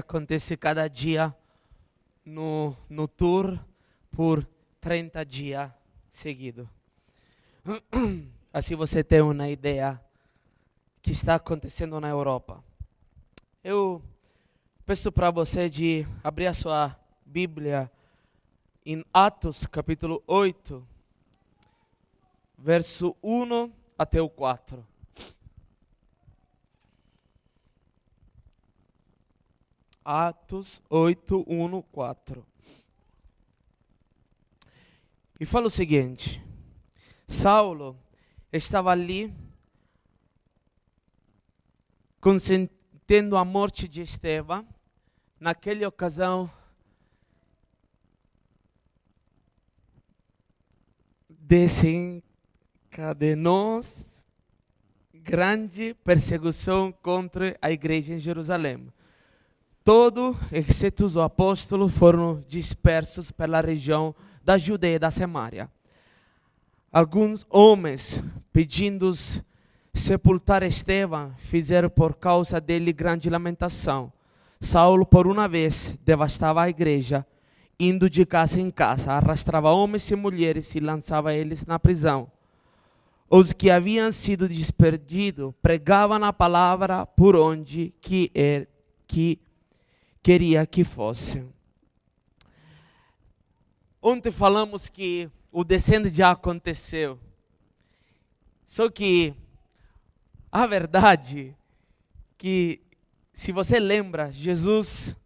acontece cada dia no, no tour por 30 dias seguidos. Assim você tem uma ideia que está acontecendo na Europa. Eu peço para você de abrir a sua Bíblia em Atos capítulo 8, verso 1 até o 4. Atos 8, 1, 4. E fala o seguinte: Saulo estava ali consentindo a morte de Estevão. Naquela ocasião, desencadenou grande perseguição contra a igreja em Jerusalém. Todo, exceto os apóstolos, foram dispersos pela região da Judeia e da Samaria. Alguns homens, pedindo sepultar Estevão, fizeram por causa dele grande lamentação. Saulo, por uma vez, devastava a igreja, indo de casa em casa, arrastava homens e mulheres e lançava eles na prisão. Os que haviam sido desperdidos pregavam a palavra por onde que, er, que queria que fosse. Ontem falamos que o descendo já aconteceu. Só que a verdade que se você lembra, Jesus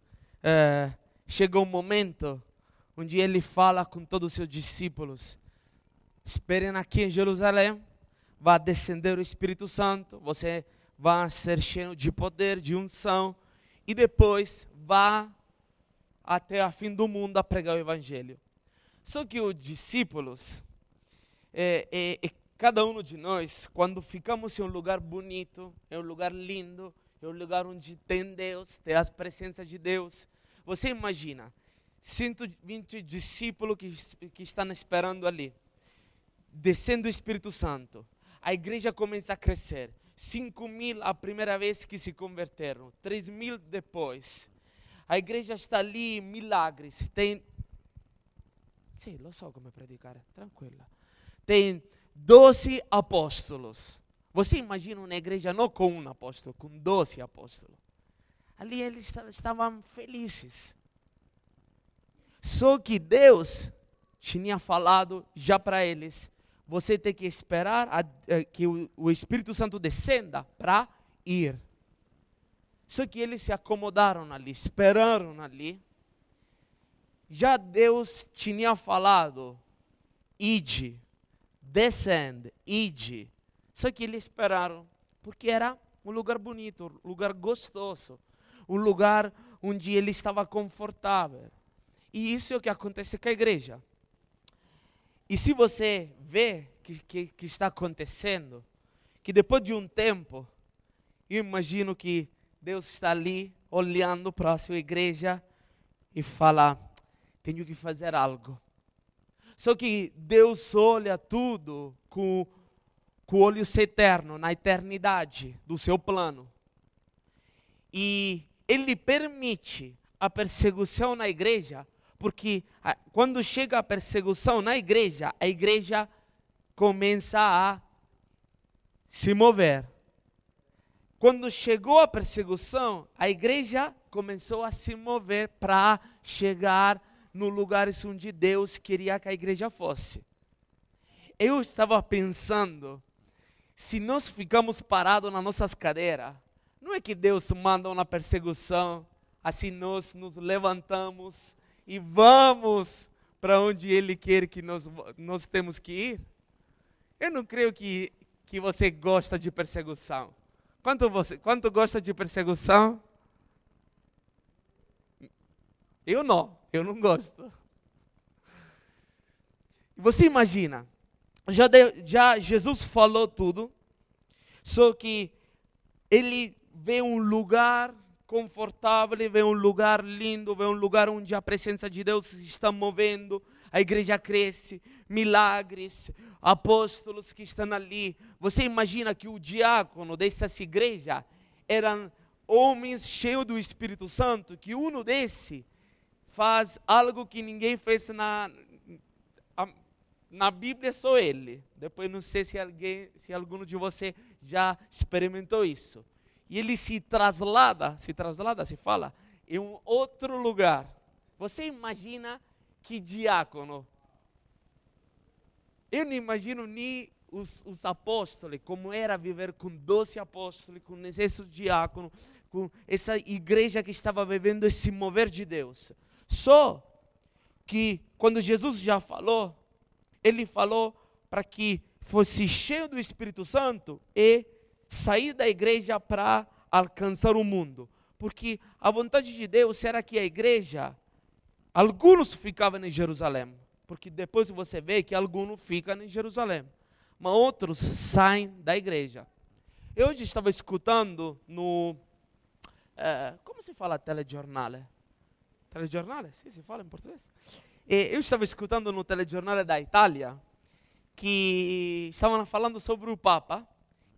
é, chegou um momento onde ele fala com todos os seus discípulos: esperem aqui em Jerusalém, vai descender o Espírito Santo, você vai ser cheio de poder, de unção, e depois vá até a fim do mundo a pregar o Evangelho. Só que os discípulos, é, é, é, cada um de nós, quando ficamos em um lugar bonito, em um lugar lindo, em um lugar onde tem Deus, tem as presenças de Deus, você imagina, 120 discípulos que, que estão esperando ali, descendo o Espírito Santo, a igreja começa a crescer, 5 mil a primeira vez que se converteram, 3 mil depois, a igreja está ali, milagres. Tem. Sim, lo so come predicare, tranquila. Tem 12 apóstolos. Você imagina uma igreja não com um apóstolo, com 12 apóstolos. Ali eles estavam felizes. Só que Deus tinha falado já para eles: você tem que esperar a, a, eh, que o, o Espírito Santo descenda para ir. Só que eles se acomodaram ali, esperaram ali. Já Deus tinha falado, ide, descende, ide. Só que eles esperaram, porque era um lugar bonito, um lugar gostoso, um lugar onde ele estava confortável. E isso é o que acontece com a igreja. E se você vê que, que, que está acontecendo, que depois de um tempo, eu imagino que Deus está ali olhando para a sua igreja e fala: tenho que fazer algo. Só que Deus olha tudo com, o olho eterno, na eternidade do seu plano. E Ele permite a perseguição na igreja, porque quando chega a perseguição na igreja, a igreja começa a se mover. Quando chegou a perseguição, a igreja começou a se mover para chegar no lugar onde Deus queria que a igreja fosse. Eu estava pensando, se nós ficamos parados nas nossas cadeiras, não é que Deus manda uma perseguição, assim nós nos levantamos e vamos para onde Ele quer que nós, nós temos que ir? Eu não creio que, que você gosta de perseguição. Quanto, você, quanto gosta de perseguição? Eu não, eu não gosto. Você imagina, já, já Jesus falou tudo, só que ele vê um lugar confortável, vê um lugar lindo, vê um lugar onde a presença de Deus se está movendo, a igreja cresce, milagres, apóstolos que estão ali. Você imagina que o diácono dessa igreja era homens cheios do Espírito Santo, que um desse faz algo que ninguém fez na, na Bíblia, só ele. Depois não sei se alguém, se algum de você já experimentou isso. E ele se traslada, se traslada, se fala, em um outro lugar. Você imagina que diácono? Eu não imagino nem os, os apóstolos, como era viver com doze apóstolos, com esses diáconos, com essa igreja que estava vivendo esse mover de Deus. Só que quando Jesus já falou, ele falou para que fosse cheio do Espírito Santo e sair da igreja para alcançar o mundo. Porque a vontade de Deus era que a igreja, alguns ficavam em Jerusalém, porque depois você vê que alguns ficam em Jerusalém mas outros saem da igreja. Eu hoje estava escutando no. É, como se fala telejornal? Telejornal? Sim, se fala em português. eu estava escutando no telejornal da Itália que estavam falando sobre o Papa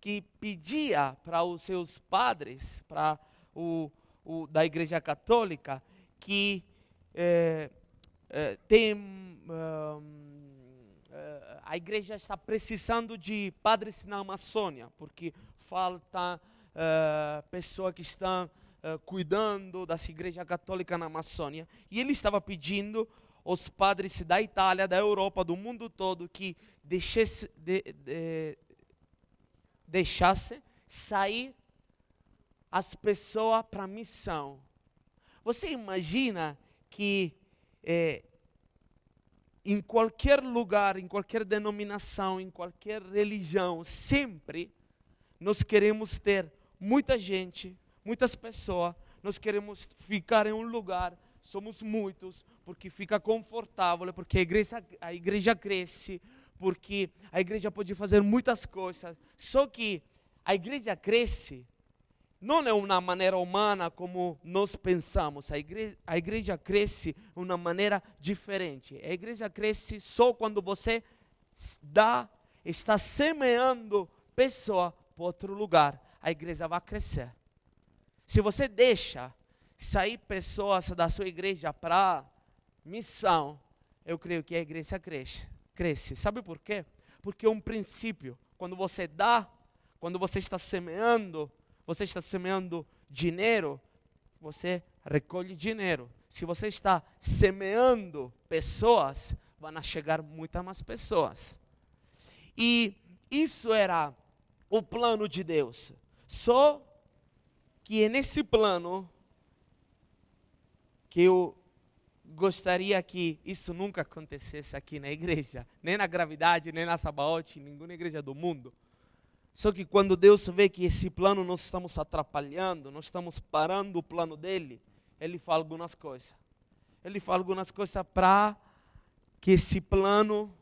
que pedia para os seus padres, para o, o, da Igreja Católica, que é, é, tem a igreja está precisando de padres na Amazônia, porque falta uh, pessoa que está uh, cuidando das igrejas católicas na Amazônia. E ele estava pedindo aos padres da Itália, da Europa, do mundo todo, que deixasse, de, de, deixasse sair as pessoas para a missão. Você imagina que eh, em qualquer lugar, em qualquer denominação, em qualquer religião, sempre nós queremos ter muita gente, muitas pessoas, nós queremos ficar em um lugar, somos muitos, porque fica confortável, porque a igreja, a igreja cresce, porque a igreja pode fazer muitas coisas. Só que a igreja cresce não é uma maneira humana como nós pensamos. A igreja, a igreja cresce de uma maneira diferente. A igreja cresce só quando você dá, está semeando pessoa para outro lugar. A igreja vai crescer. Se você deixa sair pessoas da sua igreja para missão, eu creio que a igreja cresce. cresce. Sabe por quê? Porque é um princípio. Quando você dá, quando você está semeando, você está semeando dinheiro, você recolhe dinheiro. Se você está semeando pessoas, vão chegar muitas mais pessoas. E isso era o plano de Deus. Só que é nesse plano que eu gostaria que isso nunca acontecesse aqui na igreja, nem na gravidade, nem na Sabaote, nenhuma igreja do mundo. Só que quando Deus vê que esse plano nós estamos atrapalhando, nós estamos parando o plano dele, ele fala algumas coisas. Ele fala algumas coisas para que esse plano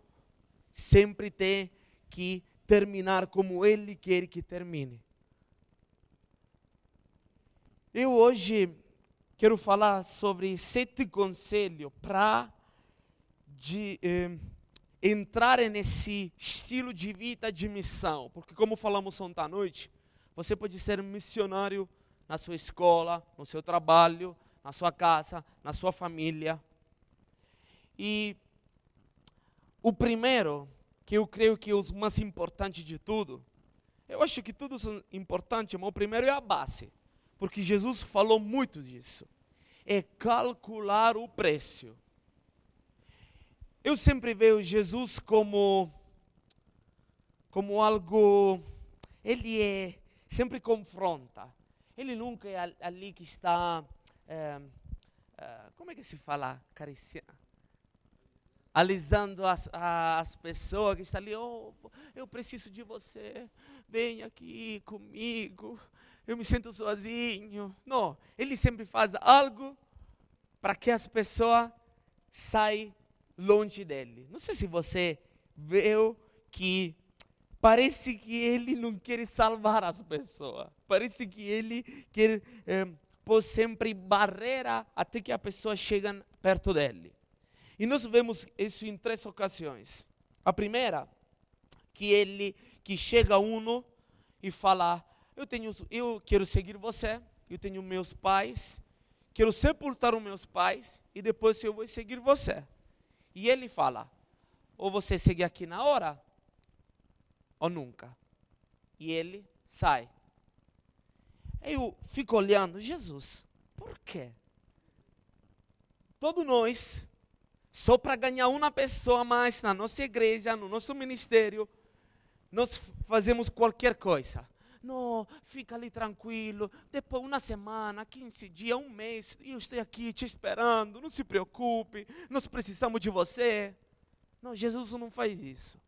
sempre tenha que terminar como ele quer que termine. Eu hoje quero falar sobre sete conselhos para de eh, entrar nesse estilo de vida de missão, porque como falamos ontem à noite, você pode ser missionário na sua escola, no seu trabalho, na sua casa, na sua família. E o primeiro, que eu creio que é o mais importante de tudo, eu acho que tudo é importante, mas o primeiro é a base, porque Jesus falou muito disso. É calcular o preço. Eu sempre vejo Jesus como como algo ele é sempre confronta. Ele nunca é ali que está é, é, como é que se fala cariciando alisando as, as pessoas que estão ali, oh, eu preciso de você, vem aqui comigo, eu me sinto sozinho. Não, ele sempre faz algo para que as pessoas saiam longe dele. Não sei se você viu que parece que ele não quer salvar as pessoas. Parece que ele quer eh, pôr sempre barreira até que a pessoa chegue perto dele. E nós vemos isso em três ocasiões. A primeira, que ele que chega uno e fala: "Eu tenho eu quero seguir você, eu tenho meus pais, quero sepultar os meus pais e depois eu vou seguir você. E ele fala: ou você segue aqui na hora, ou nunca. E ele sai. Eu fico olhando, Jesus, por quê? Todos nós, só para ganhar uma pessoa mais na nossa igreja, no nosso ministério, nós fazemos qualquer coisa. Não, fica ali tranquilo. Depois, uma semana, 15 dias, um mês, eu estou aqui te esperando. Não se preocupe, nós precisamos de você. Não, Jesus não faz isso.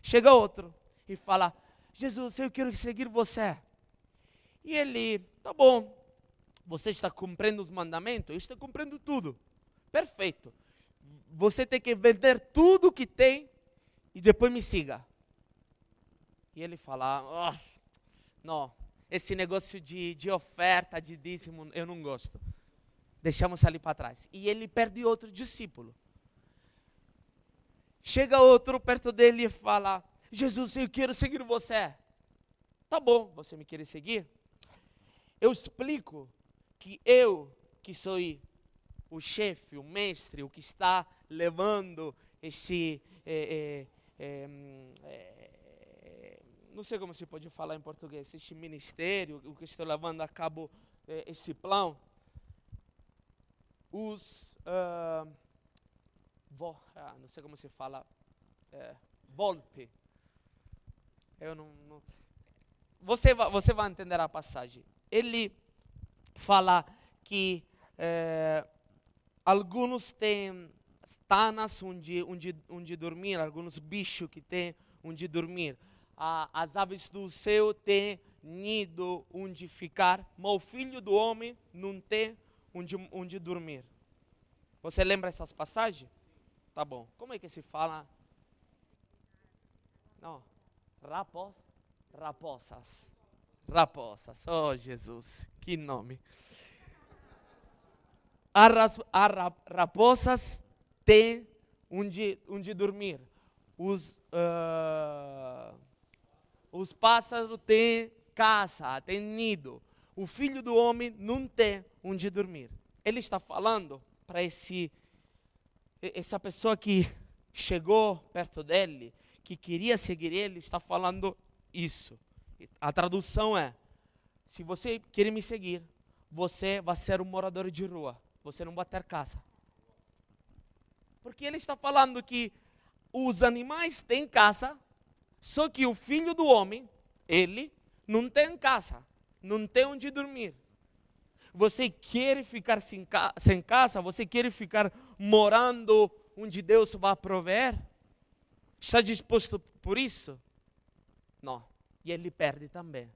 Chega outro e fala: Jesus, eu quero seguir você. E ele, tá bom, você está cumprindo os mandamentos? Eu estou cumprindo tudo. Perfeito. Você tem que vender tudo que tem e depois me siga. E ele fala: oh, Não, esse negócio de, de oferta, de dízimo, eu não gosto. Deixamos ali para trás. E ele perde outro discípulo. Chega outro perto dele e fala: Jesus, eu quero seguir você. Tá bom, você me quer seguir? Eu explico que eu, que sou o chefe, o mestre, o que está levando esse. É, é, é, não sei como se pode falar em português, este ministério, o que estou levando a cabo esse plano. Os. Uh, vo, ah, não sei como se fala, é, volpe. Eu não, não, você, você vai entender a passagem. Ele fala que é, alguns têm tanas onde, onde, onde dormir, alguns bichos que têm onde dormir. As aves do céu têm nido onde ficar, mas o filho do homem não tem onde, onde dormir. Você lembra essas passagens? Tá bom. Como é que se fala? Não. Rapos, raposas. Raposas. Oh, Jesus. Que nome. As, raposas têm onde, onde dormir. Os, uh, os pássaros têm casa, têm nido. O filho do homem não tem onde dormir. Ele está falando para esse essa pessoa que chegou perto dele, que queria seguir ele, está falando isso. A tradução é: se você quer me seguir, você vai ser um morador de rua, você não vai ter casa. Porque ele está falando que os animais têm casa, só que o filho do homem, ele, não tem casa, não tem onde dormir. Você quer ficar sem, ca sem casa? Você quer ficar morando onde Deus vai prover? Está disposto por isso? Não. E ele perde também.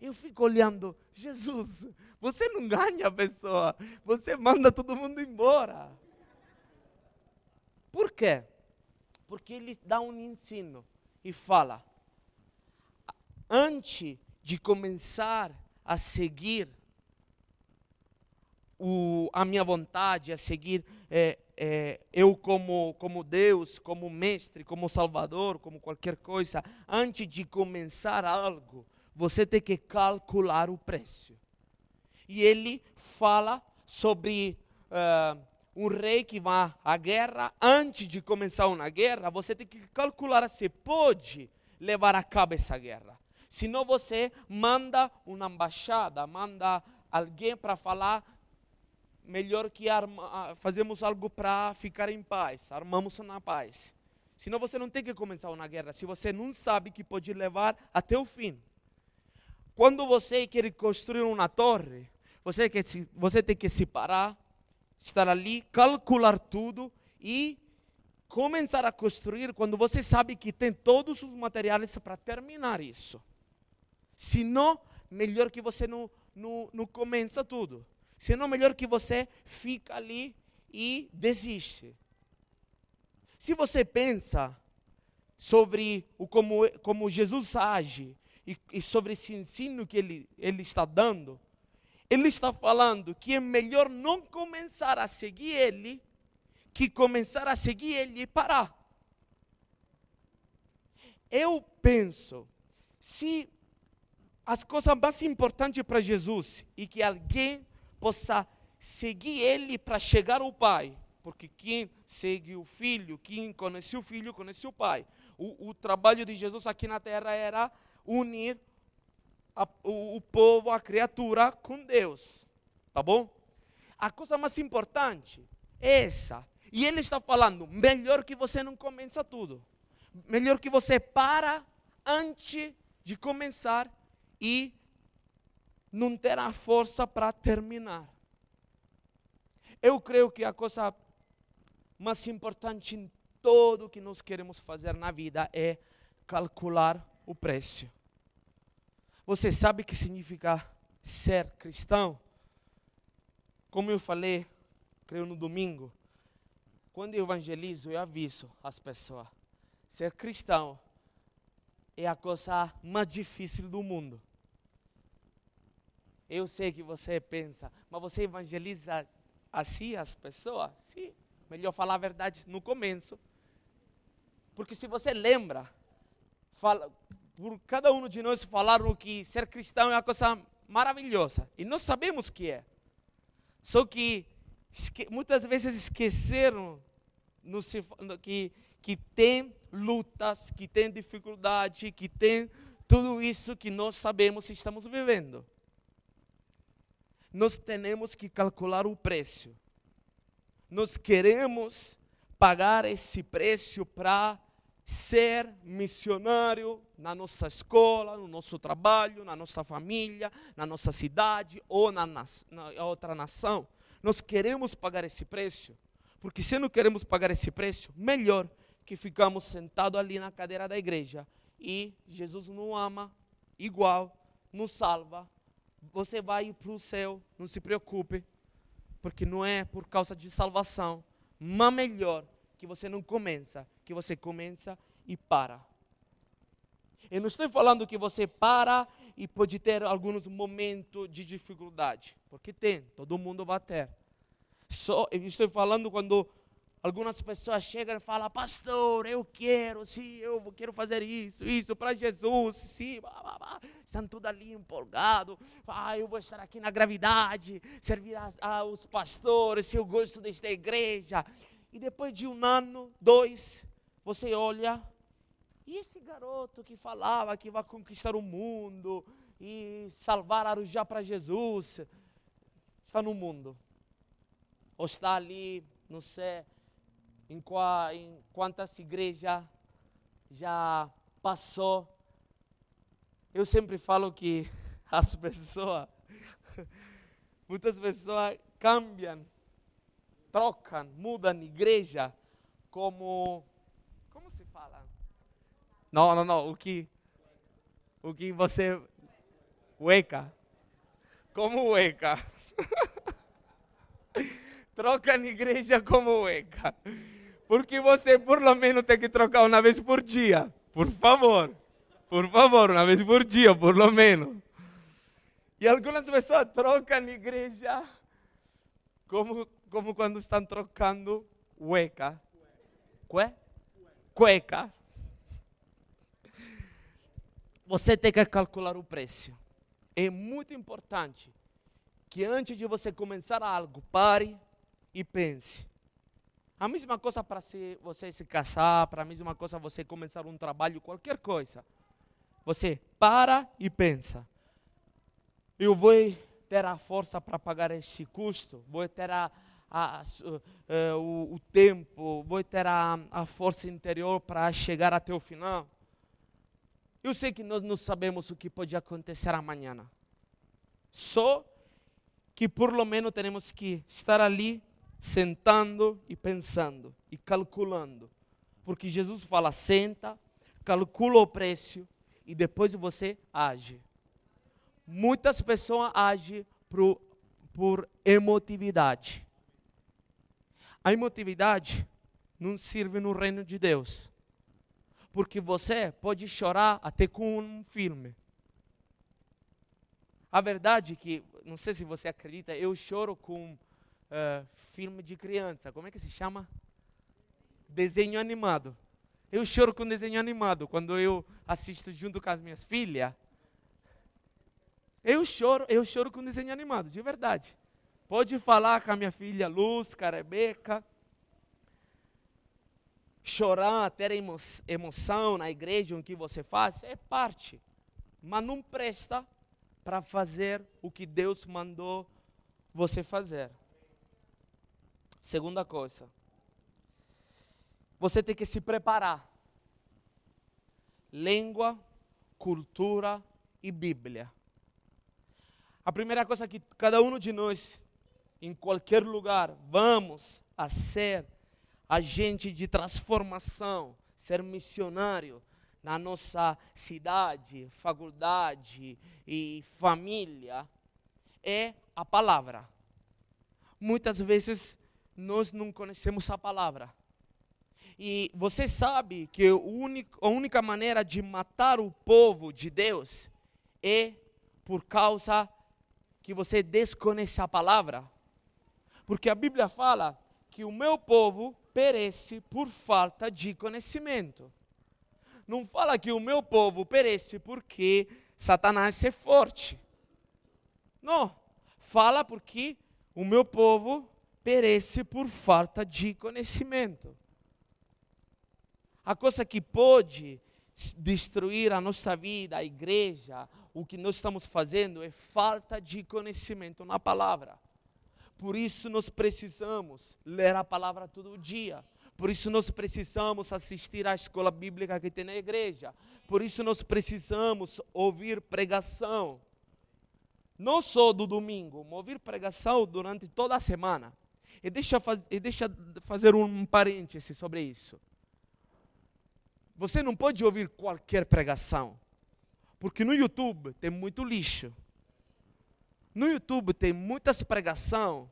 Eu fico olhando, Jesus, você não ganha a pessoa, você manda todo mundo embora. Por quê? Porque ele dá um ensino e fala: antes de começar a seguir o, a minha vontade, a seguir é, é, eu como, como Deus, como mestre, como Salvador, como qualquer coisa, antes de começar algo, você tem que calcular o preço. E ele fala sobre uh, um rei que vai à guerra, antes de começar uma guerra, você tem que calcular se pode levar a cabo essa guerra. Senão você manda uma embaixada, manda alguém para falar melhor que arma, fazemos algo para ficar em paz, armamos na paz. Senão você não tem que começar uma guerra, se você não sabe que pode levar até o fim. Quando você quer construir uma torre, você tem que se parar, estar ali, calcular tudo e começar a construir quando você sabe que tem todos os materiais para terminar isso. Se não, melhor que você não, não, não começa tudo. Senão, melhor que você fica ali e desiste. Se você pensa sobre o como, como Jesus age e, e sobre esse ensino que ele, ele está dando, ele está falando que é melhor não começar a seguir ele que começar a seguir ele e parar. Eu penso, se as coisas mais importantes para Jesus e que alguém possa seguir ele para chegar ao Pai. Porque quem segue o Filho, quem conhece o Filho, conhece o Pai. O, o trabalho de Jesus aqui na terra era unir a, o, o povo, a criatura com Deus. Tá bom? A coisa mais importante é essa. E ele está falando, melhor que você não começa tudo. Melhor que você para antes de começar e não ter a força para terminar. Eu creio que a coisa mais importante em tudo que nós queremos fazer na vida é calcular o preço. Você sabe o que significa ser cristão? Como eu falei, creio no domingo, quando eu evangelizo, eu aviso as pessoas: ser cristão é a coisa mais difícil do mundo. Eu sei que você pensa, mas você evangeliza assim as pessoas? Sim, melhor falar a verdade no começo. Porque se você lembra, fala, por cada um de nós falaram que ser cristão é uma coisa maravilhosa. E nós sabemos que é. Só que muitas vezes esqueceram que, que tem lutas, que tem dificuldade, que tem tudo isso que nós sabemos e estamos vivendo nós temos que calcular o preço. Nós queremos pagar esse preço para ser missionário na nossa escola, no nosso trabalho, na nossa família, na nossa cidade ou na, na, na outra nação. Nós queremos pagar esse preço, porque se não queremos pagar esse preço, melhor que ficamos sentados ali na cadeira da igreja e Jesus não ama igual, não salva, você vai para o céu, não se preocupe, porque não é por causa de salvação, mas melhor que você não começa, que você começa e para. Eu não estou falando que você para e pode ter alguns momentos de dificuldade, porque tem, todo mundo vai ter. Só, eu estou falando quando Algumas pessoas chegam e falam, pastor, eu quero, sim, eu quero fazer isso, isso para Jesus, sim, blá, blá, blá. estão tudo ali empolgados. Ah, eu vou estar aqui na gravidade, servir aos pastores, eu gosto desta igreja. E depois de um ano, dois, você olha, e esse garoto que falava que vai conquistar o mundo e salvar Arujá para Jesus, está no mundo, ou está ali, não sei em, em quantas igrejas já passou. Eu sempre falo que as pessoas, muitas pessoas cambiam, trocam, mudam igreja como. Como se fala? Não, não, não. O que, o que você. Ueca. Como ueca. Troca na igreja como ueca. Porque você por lo menos tem que trocar uma vez por dia. Por favor. Por favor, uma vez por dia, por lo menos. E algumas pessoas trocam igreja como, como quando estão trocando cueca. Cue? Cueca. Você tem que calcular o preço. É muito importante que antes de você começar algo, pare e pense a mesma coisa para você se casar, para a mesma coisa você começar um trabalho, qualquer coisa. Você para e pensa. Eu vou ter a força para pagar este custo, vou ter a, a, a, eh, o, o, tempo, vou ter a, a força interior para chegar até o final. Eu sei que nós não sabemos o que pode acontecer amanhã. Só que por lo menos temos que estar ali sentando e pensando e calculando. Porque Jesus fala: senta, calcula o preço e depois você age. Muitas pessoas agem por, por emotividade. A emotividade não serve no reino de Deus. Porque você pode chorar até com um filme. A verdade é que, não sei se você acredita, eu choro com uh, filme de criança. Como é que se chama? Desenho animado. Eu choro com desenho animado quando eu assisto junto com as minhas filhas. Eu choro, eu choro com desenho animado, de verdade. Pode falar com a minha filha Luz, Carebeca. Chorar, ter emo emoção na igreja, o que você faz, é parte. Mas não presta para fazer o que Deus mandou você fazer. Segunda coisa, você tem que se preparar. Língua, cultura e Bíblia. A primeira coisa que cada um de nós, em qualquer lugar, vamos a ser agente de transformação, ser missionário na nossa cidade, faculdade e família, é a palavra. Muitas vezes nós não conhecemos a palavra. E você sabe que a única maneira de matar o povo de Deus é por causa que você desconhece a palavra. Porque a Bíblia fala que o meu povo perece por falta de conhecimento. Não fala que o meu povo perece porque Satanás é forte. Não. Fala porque o meu povo perece por falta de conhecimento. A coisa que pode destruir a nossa vida, a igreja, o que nós estamos fazendo é falta de conhecimento na palavra. Por isso nós precisamos ler a palavra todo dia. Por isso nós precisamos assistir à escola bíblica que tem na igreja. Por isso nós precisamos ouvir pregação. Não só do domingo, ouvir pregação durante toda a semana. E deixa, e deixa fazer um parêntese sobre isso. Você não pode ouvir qualquer pregação, porque no YouTube tem muito lixo. No YouTube tem muitas pregação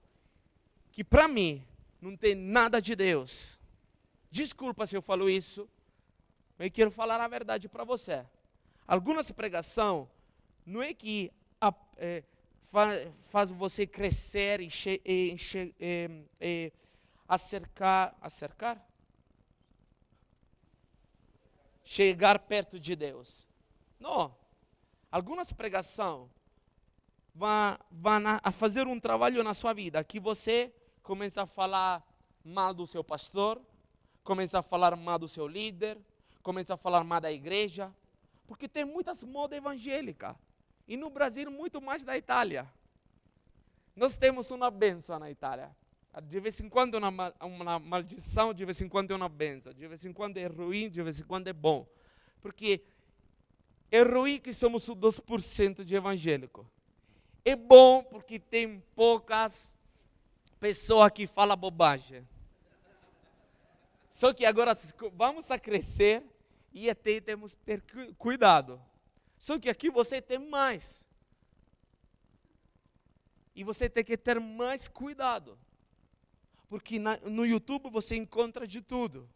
que para mim não tem nada de Deus. Desculpa se eu falo isso, mas eu quero falar a verdade para você. Algumas pregação não é que é, faz você crescer e acercar, acercar? Chegar perto de Deus. Não. Algumas pregação vão, a fazer um trabalho na sua vida que você começa a falar mal do seu pastor, começa a falar mal do seu líder, começa a falar mal da igreja, porque tem muitas modas evangélicas. E no Brasil, muito mais da Itália. Nós temos uma benção na Itália. De vez em quando é uma, uma maldição, de vez em quando é uma benção. De vez em quando é ruim, de vez em quando é bom. Porque é ruim que somos o 2% de evangélico. É bom porque tem poucas pessoas que falam bobagem. Só que agora vamos a crescer e até temos que ter cuidado. Só que aqui você tem mais. E você tem que ter mais cuidado. Porque na, no YouTube você encontra de tudo.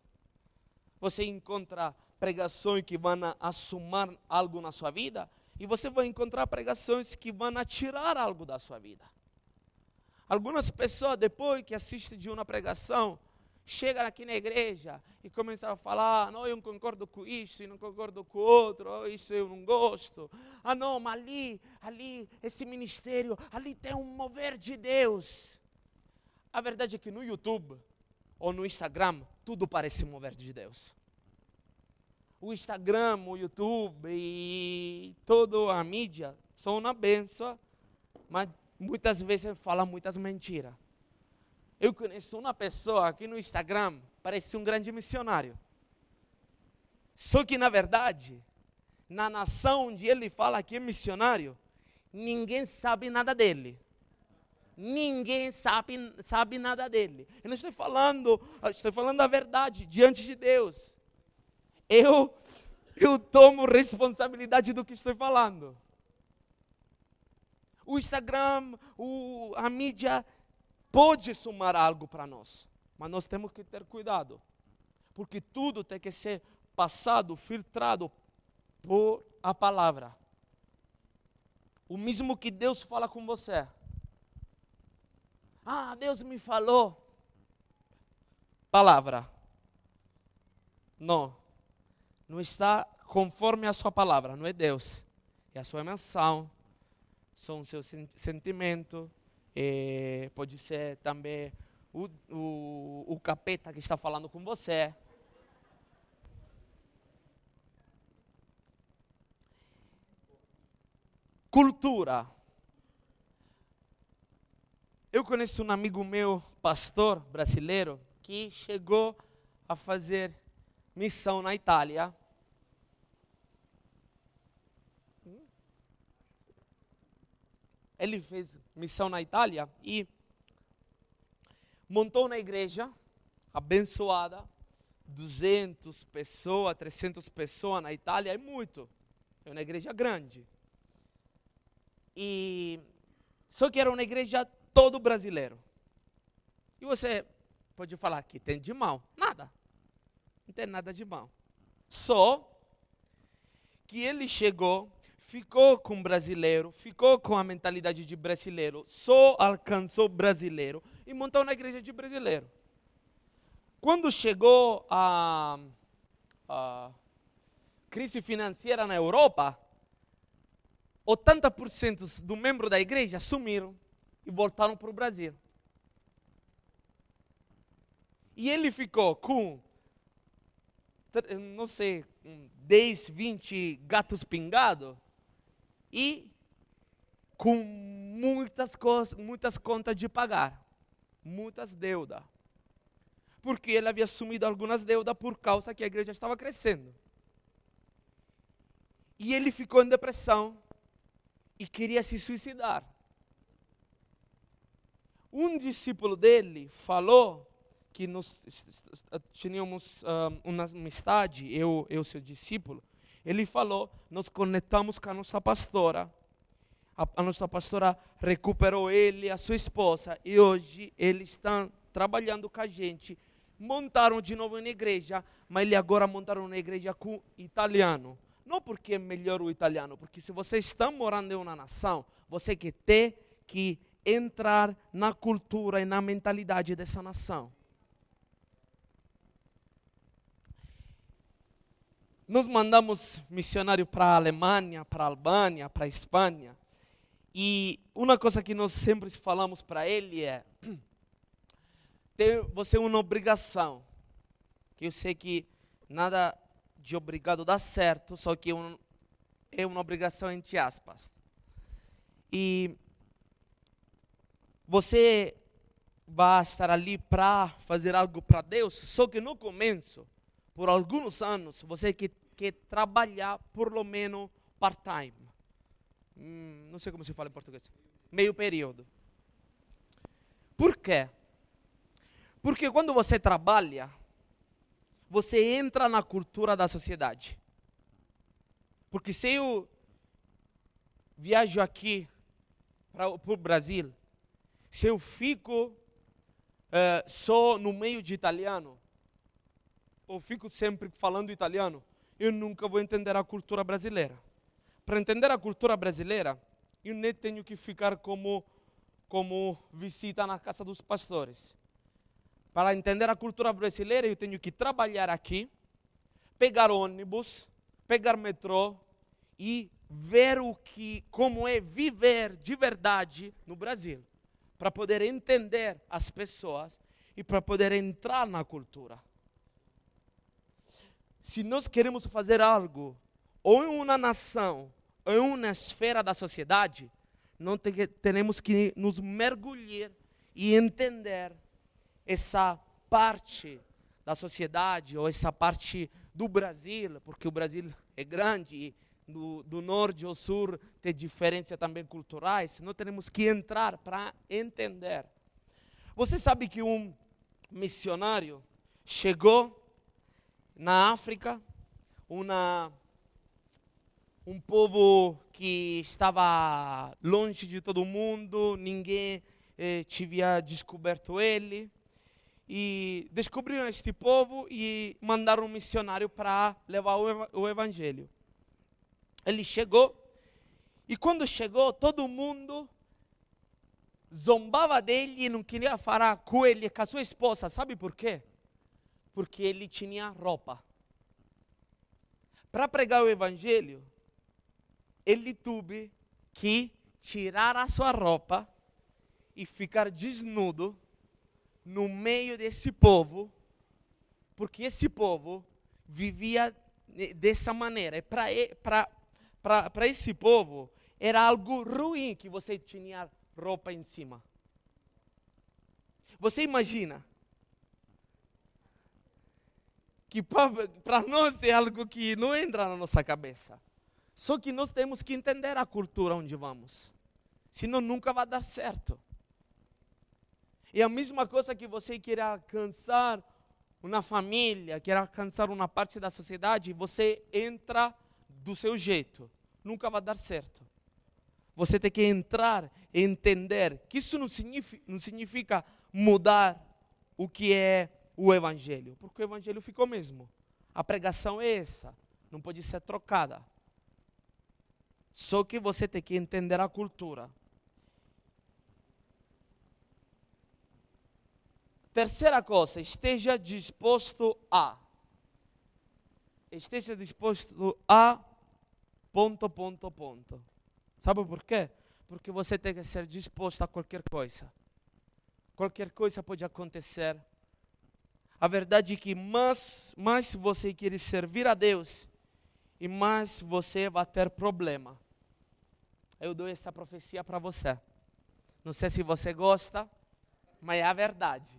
Você encontra pregações que vão assumar algo na sua vida. E você vai encontrar pregações que vão tirar algo da sua vida. Algumas pessoas, depois que assistem de uma pregação, chega aqui na igreja e começa a falar, não, eu não concordo com isso, eu não concordo com outro, oh, isso eu não gosto. Ah não, mas ali, ali, esse ministério, ali tem um mover de Deus. A verdade é que no YouTube ou no Instagram, tudo parece mover de Deus. O Instagram, o YouTube e toda a mídia são uma benção, mas muitas vezes fala muitas mentiras. Eu conheço uma pessoa aqui no Instagram, parece um grande missionário. Só que, na verdade, na nação onde ele fala que é missionário, ninguém sabe nada dele. Ninguém sabe, sabe nada dele. Eu não estou falando, estou falando a verdade diante de Deus. Eu, eu tomo responsabilidade do que estou falando. O Instagram, o, a mídia pode somar algo para nós, mas nós temos que ter cuidado, porque tudo tem que ser passado, filtrado por a palavra. O mesmo que Deus fala com você. Ah, Deus me falou. Palavra. Não. Não está conforme a sua palavra, não é Deus. É a sua emoção, são seus sen sentimentos, é, pode ser também o, o, o capeta que está falando com você. Cultura. Eu conheço um amigo meu, pastor brasileiro, que chegou a fazer missão na Itália. Ele fez missão na Itália e montou uma igreja abençoada, 200 pessoas, 300 pessoas na Itália, é muito. É uma igreja grande. E só que era uma igreja todo brasileiro. E você pode falar que tem de mal? Nada. Não tem nada de mal. Só que ele chegou, ficou com brasileiro, ficou com a mentalidade de brasileiro, só alcançou brasileiro e montou uma igreja de brasileiro. Quando chegou a, a crise financeira na Europa, 80% do membro da igreja sumiram e voltaram para o Brasil. E ele ficou com, não sei, 10, 20 gatos pingados e com muitas, coisas, muitas contas de pagar, muitas deudas. Porque ele havia assumido algumas deudas por causa que a igreja estava crescendo. E ele ficou em depressão e queria se suicidar. Um discípulo dele falou que nós tínhamos uma amistade, eu e seu discípulo. Ele falou, nós conectamos com a nossa pastora. A, a nossa pastora recuperou ele, a sua esposa, e hoje eles estão trabalhando com a gente. Montaram de novo uma igreja, mas ele agora montaram uma igreja com italiano. Não porque é melhor o italiano, porque se você está morando em uma nação, você tem que entrar na cultura e na mentalidade dessa nação. Nós mandamos missionário para a Alemanha, para a Albânia, para a Espanha. E uma coisa que nós sempre falamos para ele é: tem você uma obrigação. Que eu sei que nada de obrigado dá certo, só que um, é uma obrigação entre aspas. E você vai estar ali para fazer algo para Deus, só que no começo, por alguns anos, você quer, quer trabalhar por lo menos part-time. Hum, não sei como se fala em português. Meio período. Por quê? Porque quando você trabalha, você entra na cultura da sociedade. Porque se eu viajo aqui para o Brasil, se eu fico uh, só no meio de italiano, ou fico sempre falando italiano, eu nunca vou entender a cultura brasileira. Para entender a cultura brasileira, eu nem tenho que ficar como, como visita na casa dos pastores. Para entender a cultura brasileira, eu tenho que trabalhar aqui, pegar ônibus, pegar metrô e ver o que, como é viver de verdade no Brasil, para poder entender as pessoas e para poder entrar na cultura. Se nós queremos fazer algo, ou em uma nação, ou em uma esfera da sociedade, não temos que nos mergulhar e entender essa parte da sociedade ou essa parte do Brasil, porque o Brasil é grande e do, do norte ao sul tem diferenças também culturais, nós temos que entrar para entender. Você sabe que um missionário chegou na África, uma, um povo que estava longe de todo mundo, ninguém eh, tinha descoberto ele e descobriram este povo e mandaram um missionário para levar o evangelho. Ele chegou e quando chegou, todo mundo zombava dele e não queria falar com ele, com a sua esposa. Sabe por quê? Porque ele tinha roupa. Para pregar o evangelho, ele teve que tirar a sua roupa e ficar desnudo no meio desse povo, porque esse povo vivia dessa maneira. Para esse povo era algo ruim que você tinha roupa em cima. Você imagina que para nós é algo que não entra na nossa cabeça. Só que nós temos que entender a cultura onde vamos. Senão nunca vai dar certo. É a mesma coisa que você quer alcançar uma família, quer alcançar uma parte da sociedade, você entra do seu jeito. Nunca vai dar certo. Você tem que entrar e entender que isso não significa, não significa mudar o que é o Evangelho, porque o Evangelho ficou mesmo. A pregação é essa, não pode ser trocada. Só que você tem que entender a cultura. Terceira coisa, esteja disposto a. Esteja disposto a. Ponto, ponto, ponto. Sabe por quê? Porque você tem que ser disposto a qualquer coisa. Qualquer coisa pode acontecer. A verdade é que mais, mais você quer servir a Deus, e mais você vai ter problema. Eu dou essa profecia para você. Não sei se você gosta, mas é a verdade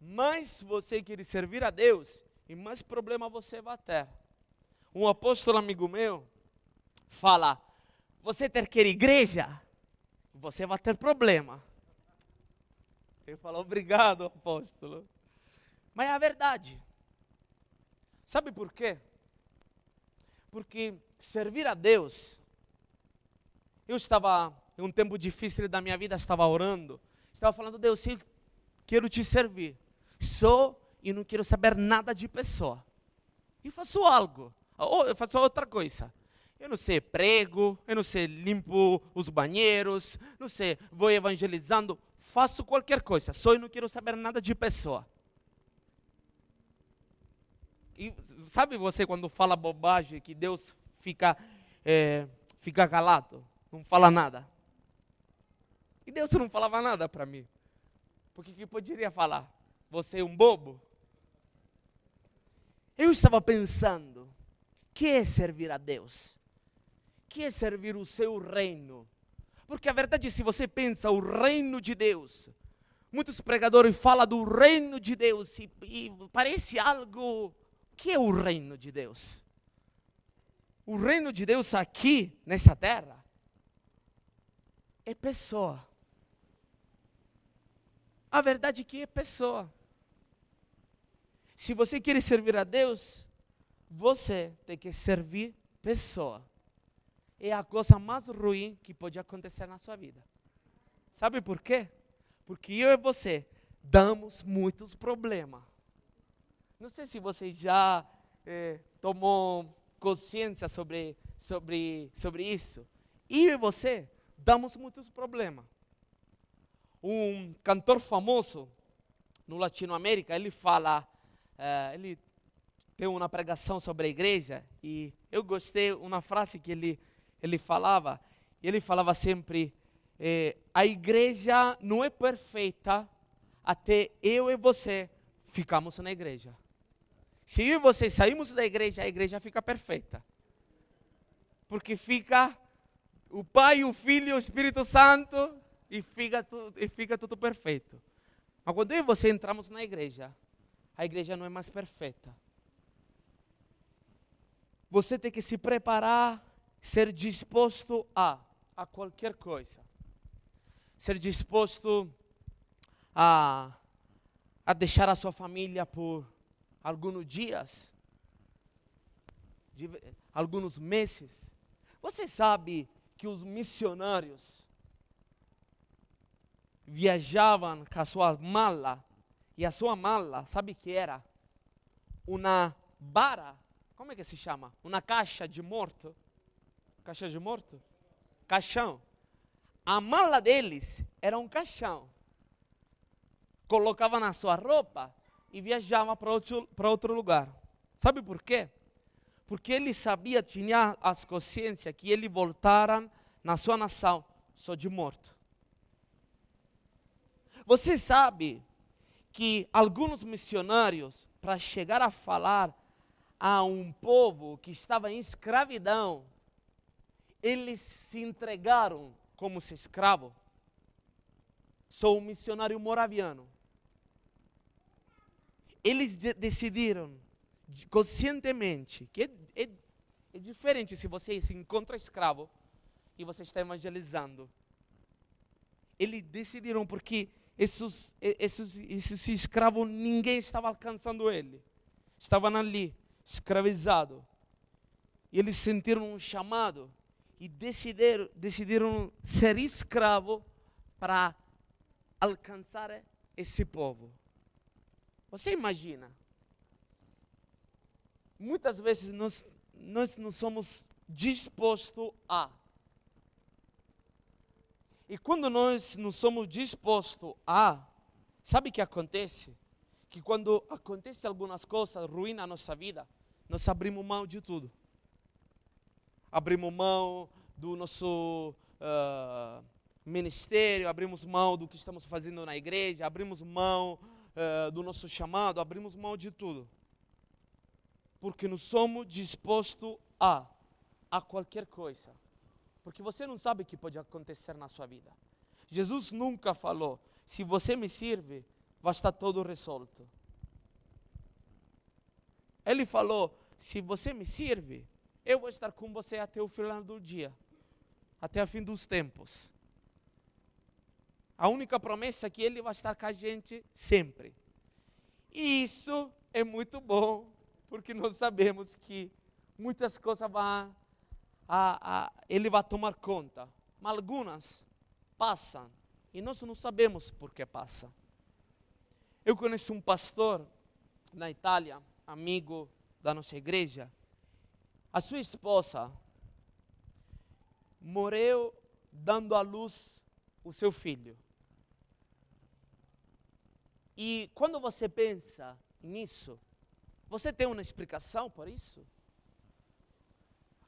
mais você quer servir a Deus e mais problema você vai ter. Um apóstolo amigo meu fala: você ter que ir à igreja, você vai ter problema. Ele falou: obrigado, apóstolo. Mas é a verdade. Sabe por quê? Porque servir a Deus. Eu estava, em um tempo difícil da minha vida, estava orando. Estava falando, Deus, eu quero te servir sou e não quero saber nada de pessoa. E faço algo, ou eu faço outra coisa. Eu não sei prego, eu não sei limpo os banheiros, não sei, vou evangelizando, faço qualquer coisa, só eu não quero saber nada de pessoa. E sabe você quando fala bobagem que Deus fica, é, fica calado, não fala nada? E Deus não falava nada para mim. Porque que poderia falar? Você é um bobo? Eu estava pensando, que é servir a Deus? Que é servir o seu reino? Porque a verdade é se você pensa o reino de Deus, muitos pregadores falam do reino de Deus e, e parece algo. Que é o reino de Deus? O reino de Deus aqui, nessa terra, é pessoa. A verdade é que é pessoa. Se você quer servir a Deus, você tem que servir pessoa. É a coisa mais ruim que pode acontecer na sua vida. Sabe por quê? Porque eu e você damos muitos problemas. Não sei se você já eh, tomou consciência sobre, sobre, sobre isso. Eu e você damos muitos problemas. Um cantor famoso no Latinoamérica, ele fala uh, ele tem uma pregação sobre a igreja e eu gostei uma frase que ele ele falava. Ele falava sempre: eh, a igreja não é perfeita até eu e você ficamos na igreja. Se eu e você saímos da igreja, a igreja fica perfeita. Porque fica o Pai, o Filho o Espírito Santo e fica, tudo, e fica tudo perfeito. Mas quando eu e você entramos na igreja, a igreja não é mais perfeita. Você tem que se preparar, ser disposto a, a qualquer coisa. Ser disposto a, a deixar a sua família por alguns dias, alguns meses. Você sabe que os missionários viajavam com a sua mala e a sua mala, sabe que era? Uma vara, como é que se chama? Uma caixa de morto. Caixa de morto? Caixão. A mala deles era um caixão. Colocava na sua roupa e viajava para outro, para outro lugar. Sabe por quê? Porque ele sabia, tinha as consciências que ele voltaram na sua nação só de morto. Você sabe que alguns missionários, para chegar a falar a um povo que estava em escravidão, eles se entregaram como se escravo. Sou um missionário moraviano. Eles de decidiram conscientemente que é, é, é diferente se você se encontra escravo e você está evangelizando. Eles decidiram porque esses, esses, esses escravos, ninguém estava alcançando ele. Estavam ali, escravizados. E eles sentiram um chamado e decidiram, decidiram ser escravo para alcançar esse povo. Você imagina? Muitas vezes nós, nós não somos dispostos a. E quando nós não somos dispostos a, sabe o que acontece? Que quando acontece algumas coisas ruins na nossa vida, nós abrimos mão de tudo abrimos mão do nosso uh, ministério, abrimos mão do que estamos fazendo na igreja, abrimos mão uh, do nosso chamado, abrimos mão de tudo. Porque não somos dispostos a, a qualquer coisa. Porque você não sabe o que pode acontecer na sua vida. Jesus nunca falou: se você me serve, vai estar todo resolto. Ele falou: se você me serve, eu vou estar com você até o final do dia, até o fim dos tempos. A única promessa é que Ele vai estar com a gente sempre. E isso é muito bom, porque nós sabemos que muitas coisas vão, a, a, Ele vai tomar conta, mas algumas passam e nós não sabemos por que passa. Eu conheço um pastor na Itália, amigo da nossa igreja, a sua esposa morreu dando à luz o seu filho. E quando você pensa nisso, você tem uma explicação por isso?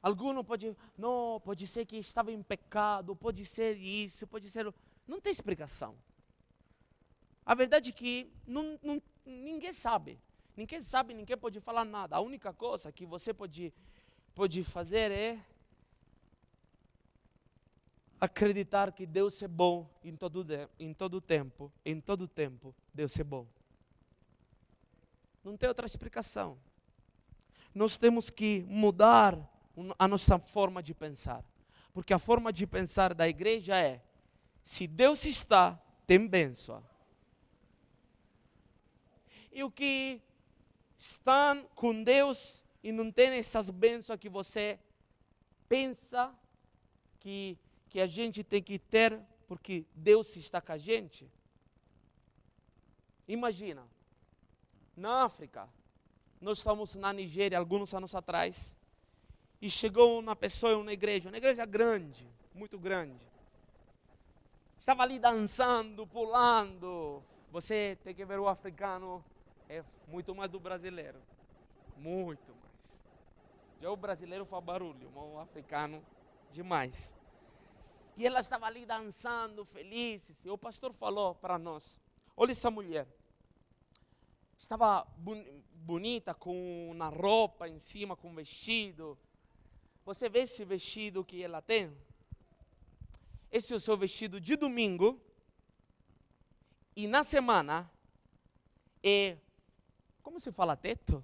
Alguno pode, não, pode ser que estava em pecado, pode ser isso, pode ser. Não tem explicação. A verdade é que não, não, ninguém sabe. Ninguém sabe, ninguém pode falar nada. A única coisa que você pode pode fazer é acreditar que Deus é bom em todo, em todo tempo. Em todo tempo, Deus é bom. Não tem outra explicação. Nós temos que mudar a nossa forma de pensar. Porque a forma de pensar da igreja é: se Deus está, tem bênção. E o que estão com Deus e não tem essas bênçãos que você pensa que, que a gente tem que ter porque Deus está com a gente. Imagina, na África, nós estamos na Nigéria alguns anos atrás, e chegou uma pessoa em uma igreja, uma igreja grande, muito grande. Estava ali dançando, pulando. Você tem que ver o africano, é muito mais do brasileiro. Muito já o brasileiro faz barulho, o africano demais. E ela estava ali dançando, feliz. E o pastor falou para nós: Olha essa mulher. Estava bonita, com uma roupa em cima, com um vestido. Você vê esse vestido que ela tem? Esse é o seu vestido de domingo. E na semana é. Como se fala teto?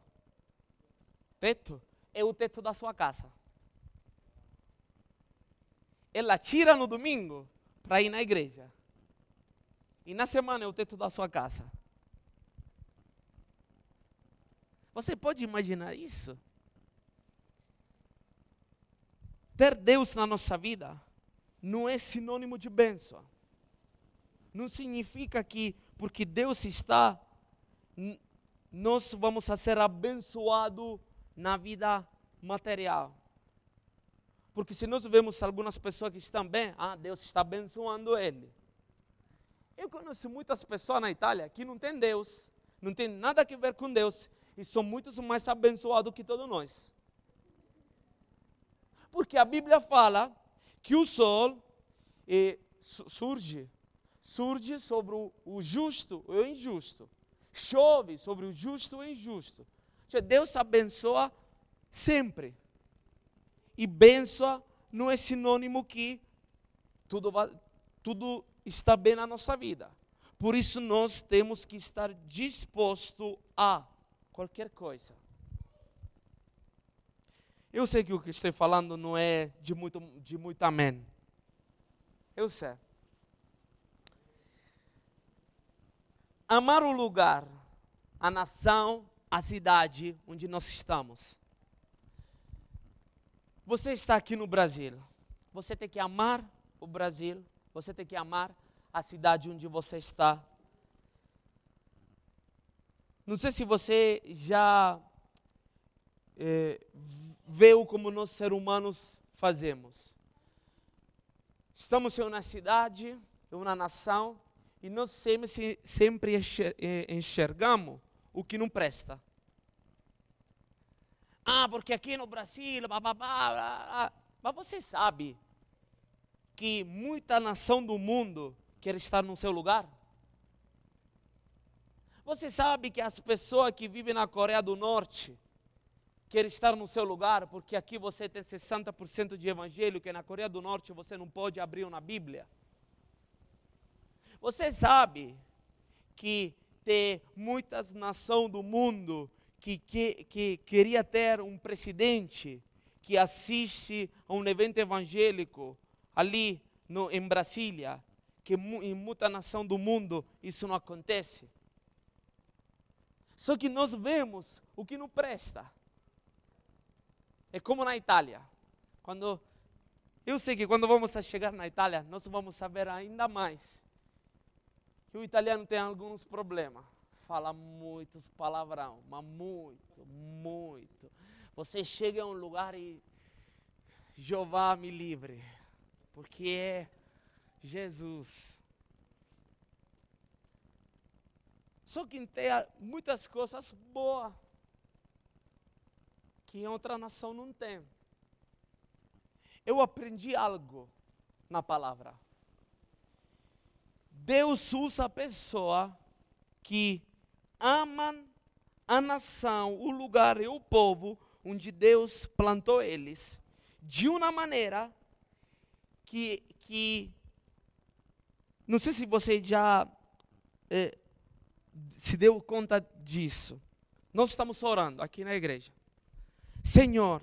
Teto? é o teto da sua casa. Ela tira no domingo para ir na igreja. E na semana é o teto da sua casa. Você pode imaginar isso? Ter Deus na nossa vida não é sinônimo de bênção. Não significa que porque Deus está, nós vamos ser abençoados na vida material. Porque se nós vemos algumas pessoas que estão bem, ah, Deus está abençoando ele. Eu conheço muitas pessoas na Itália que não têm Deus, não tem nada a ver com Deus, e são muitos mais abençoados que todos nós. Porque a Bíblia fala que o sol e surge, surge sobre o, justo e o injusto. Chove sobre o justo e o injusto. Deus abençoa sempre. E benção não é sinônimo que tudo, tudo está bem na nossa vida. Por isso nós temos que estar disposto a qualquer coisa. Eu sei que o que estou falando não é de muito, de muito amém. Eu sei. Amar o lugar, a nação, a cidade onde nós estamos. Você está aqui no Brasil. Você tem que amar o Brasil. Você tem que amar a cidade onde você está. Não sei se você já é, veio como nós seres humanos fazemos. Estamos em uma cidade, em uma nação, e nós sempre, sempre eh, enxergamos o que não presta. Ah, porque aqui no Brasil, blá, blá, blá, mas você sabe que muita nação do mundo quer estar no seu lugar? Você sabe que as pessoas que vivem na Coreia do Norte, quer estar no seu lugar, porque aqui você tem 60% de evangelho, que na Coreia do Norte você não pode abrir uma Bíblia. Você sabe que tem muitas nações do mundo que, que, que queria ter um presidente que assiste a um evento evangélico ali no, em Brasília, que em muita nação do mundo isso não acontece. Só que nós vemos o que não presta. É como na Itália. Quando eu sei que quando vamos chegar na Itália, nós vamos saber ainda mais que o italiano tem alguns problemas. Fala muitos palavrão, mas muito, muito. Você chega a um lugar e Jeová me livre, porque é Jesus. Só que tem muitas coisas boas que outra nação não tem. Eu aprendi algo na palavra. Deus usa a pessoa que amam a nação, o lugar e o povo onde Deus plantou eles, de uma maneira que, que não sei se você já eh, se deu conta disso. Nós estamos orando aqui na igreja. Senhor,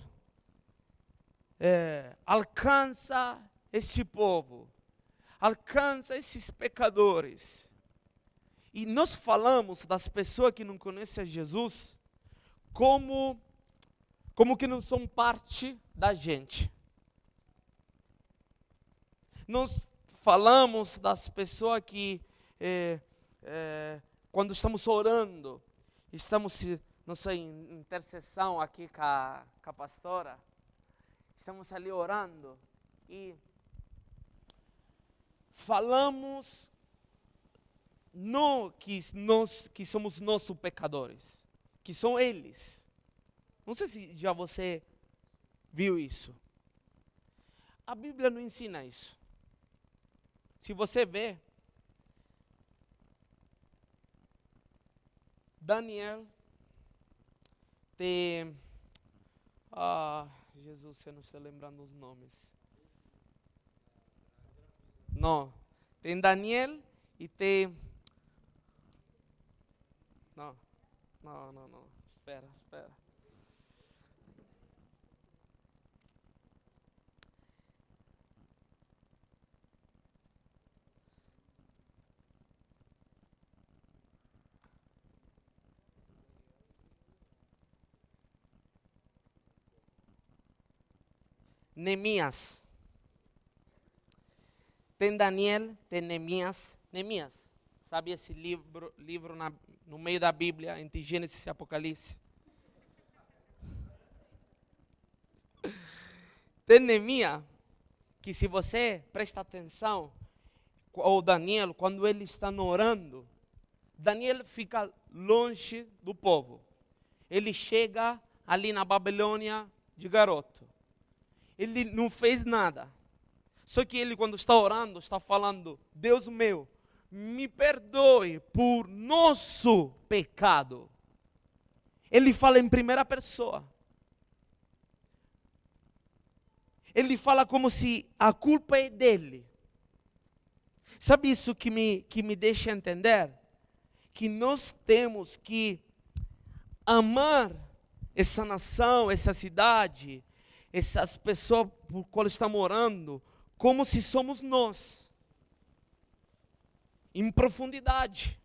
é, alcança esse povo, alcança esses pecadores. E nós falamos das pessoas que não conhecem Jesus como, como que não são parte da gente. Nós falamos das pessoas que, é, é, quando estamos orando, estamos nossa intercessão aqui com a, com a pastora, estamos ali orando e falamos não que nós que somos nossos pecadores, que são eles. Não sei se já você viu isso. A Bíblia não ensina isso. Se você vê Daniel tem. Ah, Jesus, você não está lembrando os nomes. Não. Tem Daniel e tem. Não. Não, não, não. Espera, espera. Neemias. Tem Daniel, tem Neemias. Neemias, sabe esse livro, livro na, no meio da Bíblia, entre Gênesis e Apocalipse? Tem Neemias, que se você presta atenção, ou Daniel, quando ele está orando, Daniel fica longe do povo. Ele chega ali na Babilônia de garoto ele não fez nada. Só que ele, quando está orando, está falando: Deus meu, me perdoe por nosso pecado. Ele fala em primeira pessoa. Ele fala como se a culpa é dele. Sabe isso que me, que me deixa entender? Que nós temos que amar essa nação, essa cidade, essas pessoas por qual está morando, como se somos nós, em profundidade.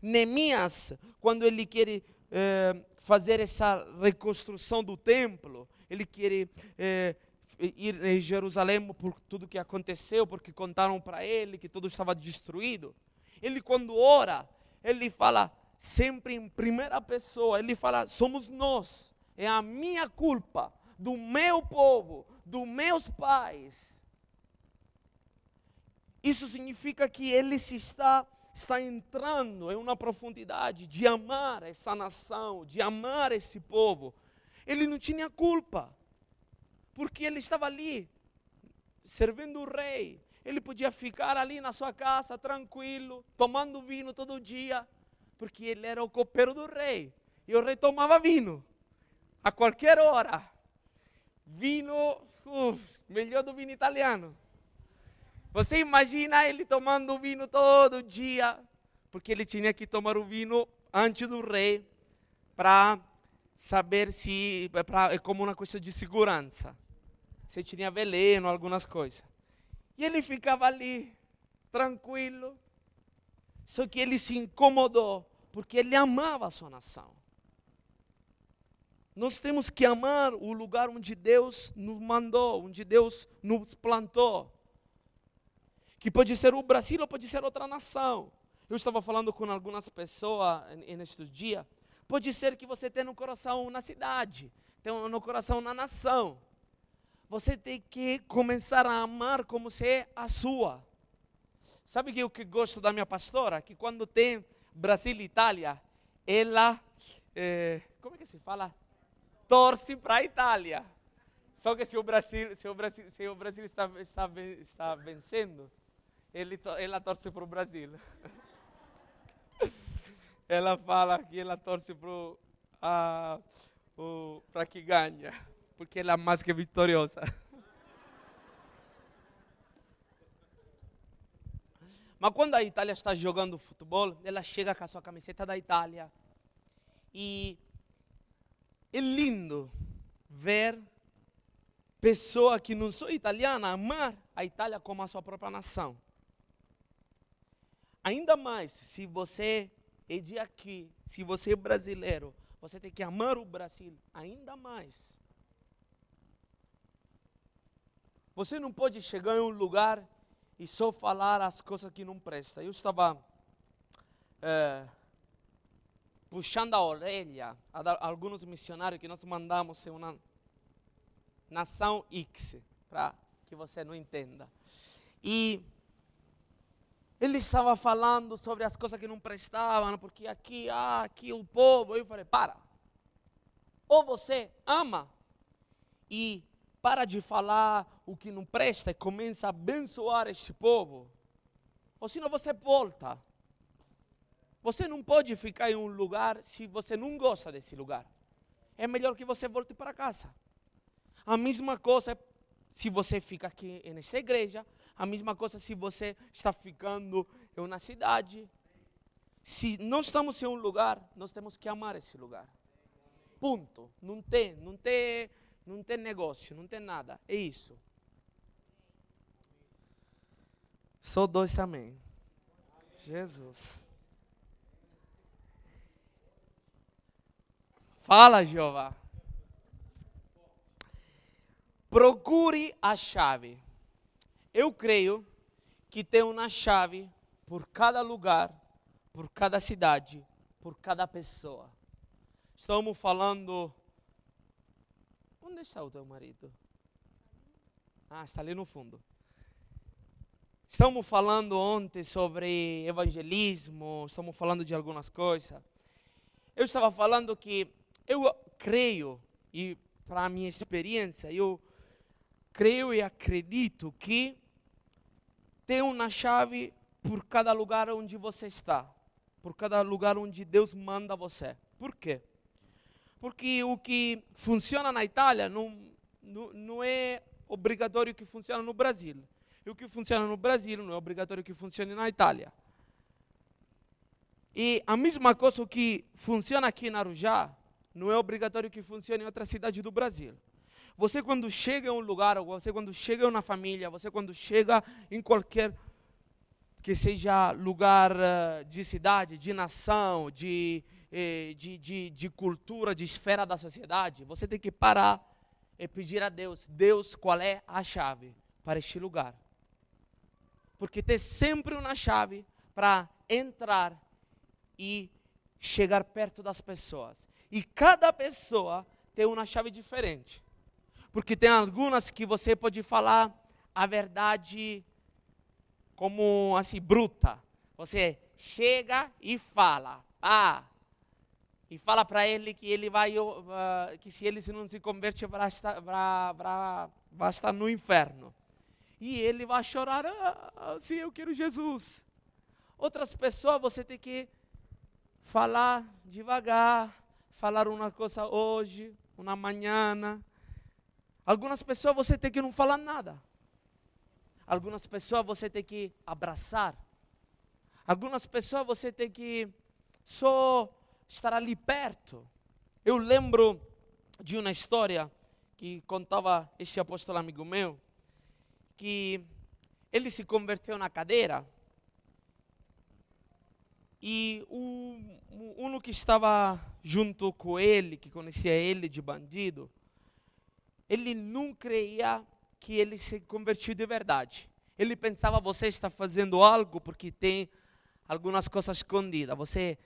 Neemias, quando ele quer eh, fazer essa reconstrução do templo, ele quer eh, ir em Jerusalém por tudo que aconteceu, porque contaram para ele que tudo estava destruído. Ele, quando ora, ele fala sempre em primeira pessoa, ele fala: somos nós, é a minha culpa, do meu povo, dos meus pais. Isso significa que ele está, está entrando em uma profundidade de amar essa nação, de amar esse povo. Ele não tinha culpa, porque ele estava ali, servindo o rei. Ele podia ficar ali na sua casa, tranquilo, tomando vinho todo dia, porque ele era o copeiro do rei. E o rei tomava vinho, a qualquer hora. Vinho Uf, melhor do vinho italiano. Você imagina ele tomando vinho todo dia, porque ele tinha que tomar o vinho antes do rei, para saber se. Pra, é como uma coisa de segurança. Se tinha veleno, algumas coisas. E ele ficava ali, tranquilo. Só que ele se incomodou, porque ele amava a sua nação. Nós temos que amar o lugar onde Deus nos mandou, onde Deus nos plantou. Que pode ser o Brasil ou pode ser outra nação. Eu estava falando com algumas pessoas nestes dias. Pode ser que você tenha no coração na cidade, tenha no coração na nação. Você tem que começar a amar como se é a sua. Sabe o que gosto da minha pastora? Que quando tem Brasil e Itália, ela, é, como é que se fala? torce para a Itália. Só que se o Brasil, se o Brasil, se o Brasil está, está, está vencendo, ele, ela torce para o Brasil. ela fala que ela torce para que ganha, porque ela é mais que vitoriosa. Mas quando a Itália está jogando futebol, ela chega com a sua camiseta da Itália e é lindo ver pessoa que não sou italiana amar a Itália como a sua própria nação. Ainda mais se você é de aqui, se você é brasileiro, você tem que amar o Brasil ainda mais. Você não pode chegar em um lugar e só falar as coisas que não prestam. Eu estava é, puxando a orelha a alguns missionários que nós mandamos em uma nação X, para que você não entenda. E ele estava falando sobre as coisas que não prestavam, porque aqui, ah, aqui o povo. Eu falei, para. Ou você ama e para de falar o que não presta e começa a abençoar este povo, ou senão você volta você não pode ficar em um lugar se você não gosta desse lugar. É melhor que você volte para casa. A mesma coisa se você fica aqui nessa igreja, a mesma coisa se você está ficando em uma cidade. Se nós estamos em um lugar, nós temos que amar esse lugar. Ponto. Não tem, não tem, não tem negócio, não tem nada. É isso. Só dois amém. Jesus. Fala, Jeová. Procure a chave. Eu creio que tem uma chave por cada lugar, por cada cidade, por cada pessoa. Estamos falando. Onde está o teu marido? Ah, está ali no fundo. Estamos falando ontem sobre evangelismo, estamos falando de algumas coisas. Eu estava falando que eu creio, e para a minha experiência, eu creio e acredito que tem uma chave por cada lugar onde você está, por cada lugar onde Deus manda você. Por quê? Porque o que funciona na Itália não, não, não é obrigatório que funcione no Brasil. E o que funciona no Brasil não é obrigatório que funcione na Itália. E a mesma coisa que funciona aqui na Arujá, não é obrigatório que funcione em outra cidade do Brasil. Você quando chega em um lugar, você quando chega uma família, você quando chega em qualquer que seja lugar uh, de cidade, de nação, de, eh, de, de, de cultura, de esfera da sociedade, você tem que parar e pedir a Deus, Deus, qual é a chave para este lugar? Porque tem sempre uma chave para entrar e chegar perto das pessoas. E cada pessoa tem uma chave diferente. Porque tem algumas que você pode falar a verdade como assim, bruta. Você chega e fala, ah, e fala para ele que ele vai, uh, que se ele não se converte, vai estar, no inferno. E ele vai chorar, ah, sim, eu quero Jesus. Outras pessoas você tem que falar devagar, falar uma coisa hoje, uma manhã. Algumas pessoas você tem que não falar nada. Algumas pessoas você tem que abraçar. Algumas pessoas você tem que só estar ali perto. Eu lembro de uma história que contava este apóstolo amigo meu, que ele se converteu na cadeira e o, um que estava junto com ele, que conhecia ele de bandido, ele não creia que ele se convertiu de verdade. Ele pensava, você está fazendo algo porque tem algumas coisas escondidas. Você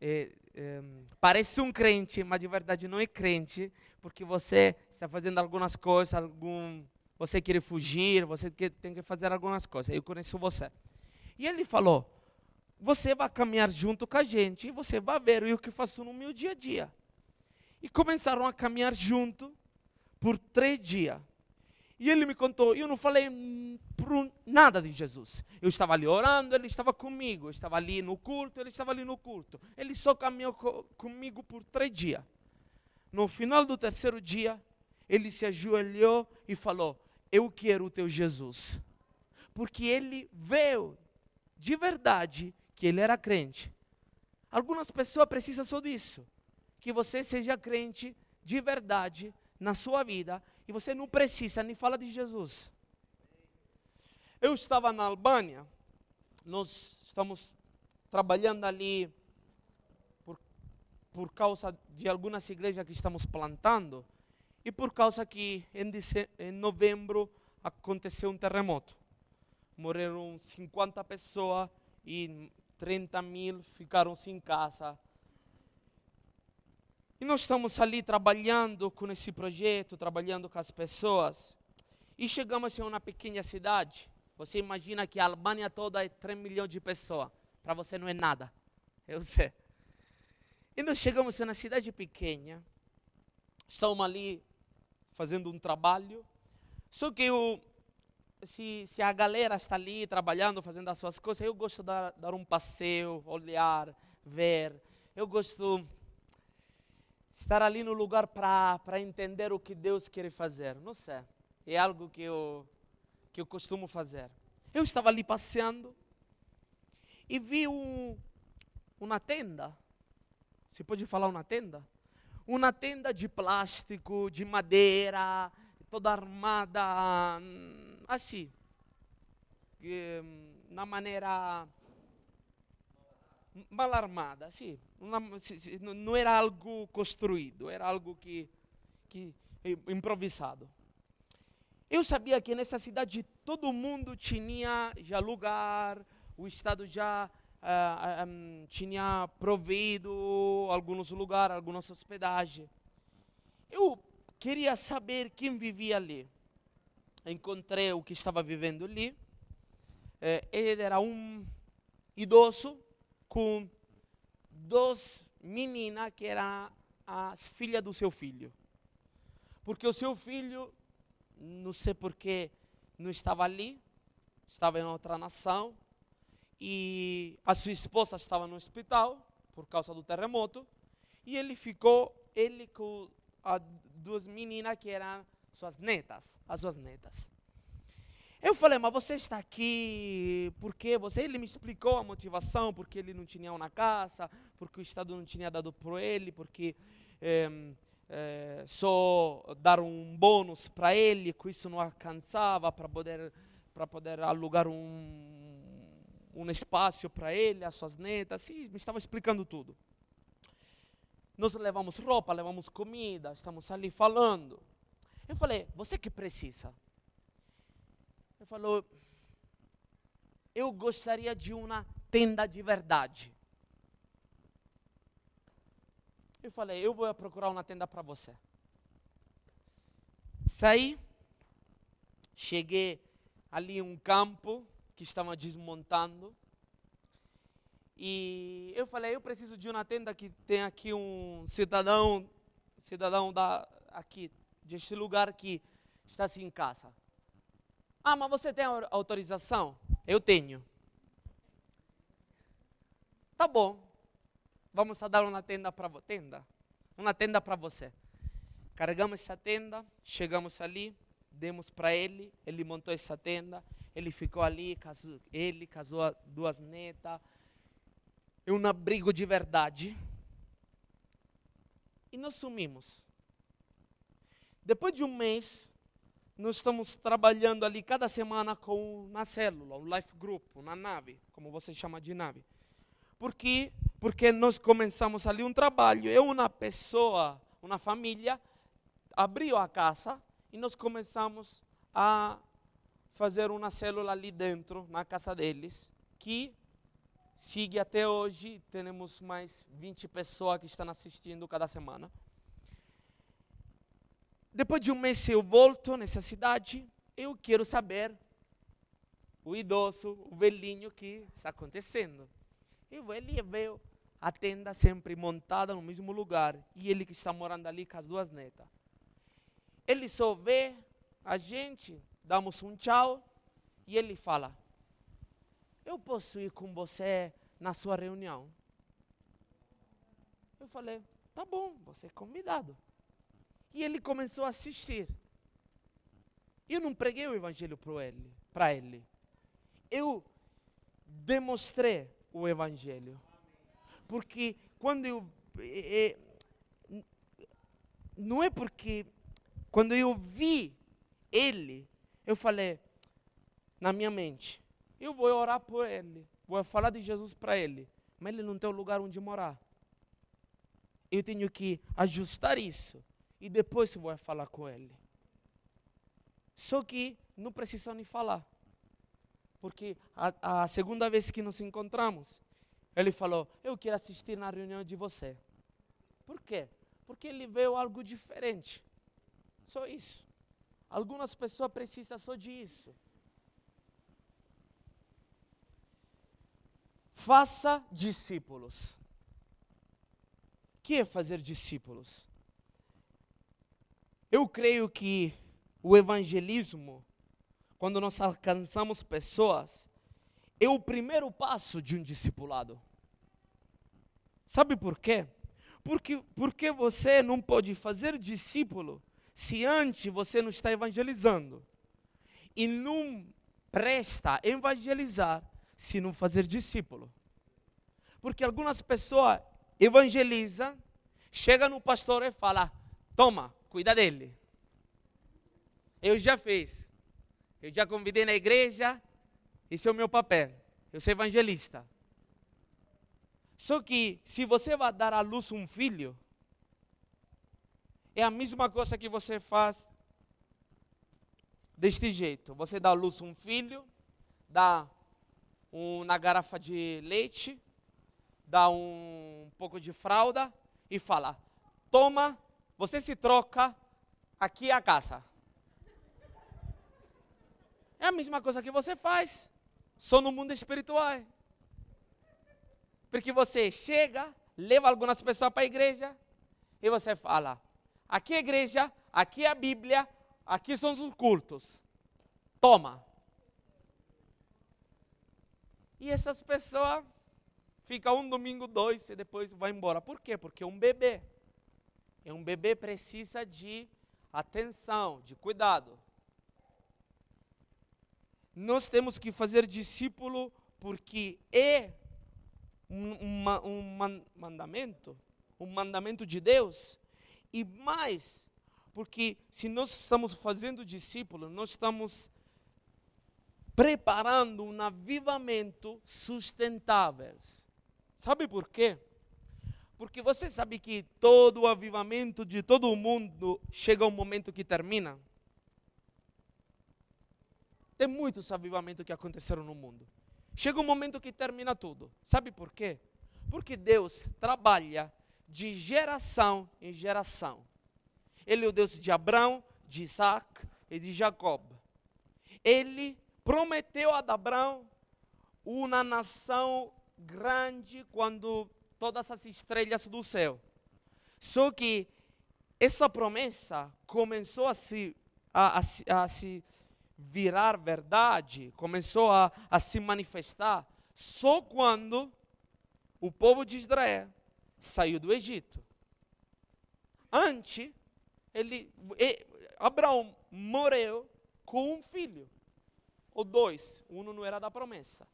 é, é, parece um crente, mas de verdade não é crente, porque você está fazendo algumas coisas, algum, você quer fugir, você quer, tem que fazer algumas coisas. Eu conheço você. E ele falou, você vai caminhar junto com a gente e você vai ver o que faço no meu dia a dia. E começaram a caminhar junto por três dias. E ele me contou, eu não falei nada de Jesus. Eu estava ali orando, ele estava comigo. Eu estava ali no culto, ele estava ali no culto. Ele só caminhou co comigo por três dias. No final do terceiro dia, ele se ajoelhou e falou: Eu quero o teu Jesus. Porque ele veio de verdade que ele era crente. Algumas pessoas precisam só disso. Que você seja crente de verdade na sua vida e você não precisa nem falar de Jesus. Eu estava na Albânia, nós estamos trabalhando ali por, por causa de algumas igrejas que estamos plantando e por causa que em, em novembro aconteceu um terremoto. Morreram 50 pessoas e 30 mil ficaram sem casa. E nós estamos ali trabalhando com esse projeto, trabalhando com as pessoas. E chegamos em uma pequena cidade. Você imagina que a Albânia toda é 3 milhões de pessoas. Para você não é nada. Eu sei. E nós chegamos em uma cidade pequena. Estamos ali fazendo um trabalho. Só que o, se, se a galera está ali trabalhando, fazendo as suas coisas, eu gosto de dar, dar um passeio, olhar, ver. Eu gosto estar ali no lugar para entender o que Deus quer fazer. Não sei. É algo que eu, que eu costumo fazer. Eu estava ali passeando e vi um, uma tenda. Se pode falar uma tenda? Uma tenda de plástico, de madeira, toda armada assim, na maneira mal armada, sim. não era algo construído, era algo que, que improvisado. Eu sabia que nessa cidade todo mundo tinha já lugar, o Estado já um, tinha provido alguns lugares, algumas hospedagens. Eu queria saber quem vivia ali encontrei o que estava vivendo ali. É, ele era um idoso com duas meninas que eram as filhas do seu filho. Porque o seu filho não sei porque não estava ali, estava em outra nação, e a sua esposa estava no hospital por causa do terremoto, e ele ficou, ele com as duas meninas que eram suas netas, as suas netas. Eu falei, mas você está aqui porque você? Ele me explicou a motivação, porque ele não tinha uma casa, porque o Estado não tinha dado para ele, porque é, é, só dar um bônus para ele, que isso não alcançava para poder, para poder alugar um, um espaço para ele, as suas netas, e me estava explicando tudo. Nós levamos roupa, levamos comida, estamos ali falando. Eu falei, você que precisa? Ele falou: Eu gostaria de uma tenda de verdade. Eu falei: Eu vou procurar uma tenda para você. Saí, cheguei ali em um campo que estava desmontando. E eu falei, eu preciso de uma tenda que tem aqui um cidadão, cidadão da aqui deste lugar que está assim em casa. Ah, mas você tem autorização? Eu tenho. Tá bom. Vamos dar uma tenda para tenda, uma tenda para você. Carregamos essa tenda, chegamos ali, demos para ele, ele montou essa tenda, ele ficou ali, casou, ele casou duas netas, é um abrigo de verdade. E nós sumimos. Depois de um mês, nós estamos trabalhando ali cada semana com uma célula, um life group, uma nave, como você chama de nave. Por quê? Porque nós começamos ali um trabalho. Eu, uma pessoa, uma família, abriu a casa e nós começamos a fazer uma célula ali dentro, na casa deles, que sigue até hoje. Temos mais 20 pessoas que estão assistindo cada semana. Depois de um mês eu volto nessa cidade, eu quero saber o idoso, o velhinho que está acontecendo. Eu ele veio a tenda sempre montada no mesmo lugar e ele que está morando ali com as duas netas. Ele só vê a gente, damos um tchau e ele fala: Eu posso ir com você na sua reunião? Eu falei: Tá bom, você é convidado. E ele começou a assistir. Eu não preguei o evangelho para ele, para ele. Eu demonstrei o evangelho. Porque quando eu é, não é porque quando eu vi ele, eu falei na minha mente, eu vou orar por ele, vou falar de Jesus para ele, mas ele não tem um lugar onde morar. Eu tenho que ajustar isso e depois vai falar com ele. Só que não precisa nem falar. Porque a, a, segunda vez que nos encontramos, ele falou: Eu quero assistir na reunião de você. Por quê? Porque ele veio algo diferente. Só isso. Algumas pessoas precisam só disso. Faça discípulos. O que é fazer discípulos? Eu creio que o evangelismo, quando nós alcançamos pessoas, é o primeiro passo de um discipulado. Sabe por quê? Porque, porque você não pode fazer discípulo se antes você não está evangelizando. E não presta evangelizar se não fazer discípulo. Porque algumas pessoas evangelizam, chega no pastor e fala: "Toma, cuida dele. Eu já fiz. Eu já convidei na igreja. Esse é o meu papel. Eu sou evangelista. Só que se você vai dar à luz um filho, é a mesma coisa que você faz deste jeito. Você dá à luz um filho, dá uma garrafa de leite, dá um pouco de fralda e fala: toma você se troca, aqui a casa. É a mesma coisa que você faz, só no mundo espiritual. Porque você chega, leva algumas pessoas para a igreja e você fala: aqui é a igreja, aqui é a Bíblia, aqui são os cultos. Toma. E essas pessoas ficam um domingo, dois, e depois vai embora. Por quê? Porque é um bebê. E um bebê precisa de atenção, de cuidado. Nós temos que fazer discípulo porque é um, um, um mandamento, um mandamento de Deus, e mais, porque se nós estamos fazendo discípulo, nós estamos preparando um avivamento sustentável. Sabe por quê? Porque você sabe que todo o avivamento de todo o mundo chega um momento que termina. Tem muitos avivamentos que aconteceram no mundo. Chega um momento que termina tudo. Sabe por quê? Porque Deus trabalha de geração em geração. Ele é o Deus de Abraão, de Isaac e de Jacob. Ele prometeu a Abraão uma nação grande quando todas as estrelas do céu. Só que essa promessa começou a se, a, a, a se virar verdade, começou a, a se manifestar só quando o povo de Israel saiu do Egito. Antes, ele, Abraão morreu com um filho, ou dois, um não era da promessa.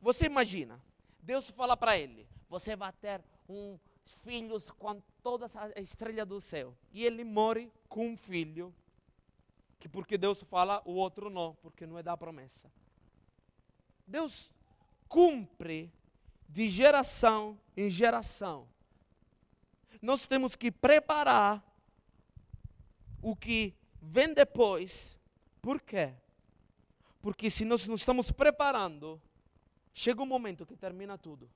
Você imagina, Deus fala para ele: Você vai ter um filhos com todas as estrelas do céu. E ele morre com um filho, que porque Deus fala, o outro não, porque não é da promessa. Deus cumpre de geração em geração. Nós temos que preparar o que vem depois. Por quê? Porque se nós não estamos preparando, chega um momento que termina tudo.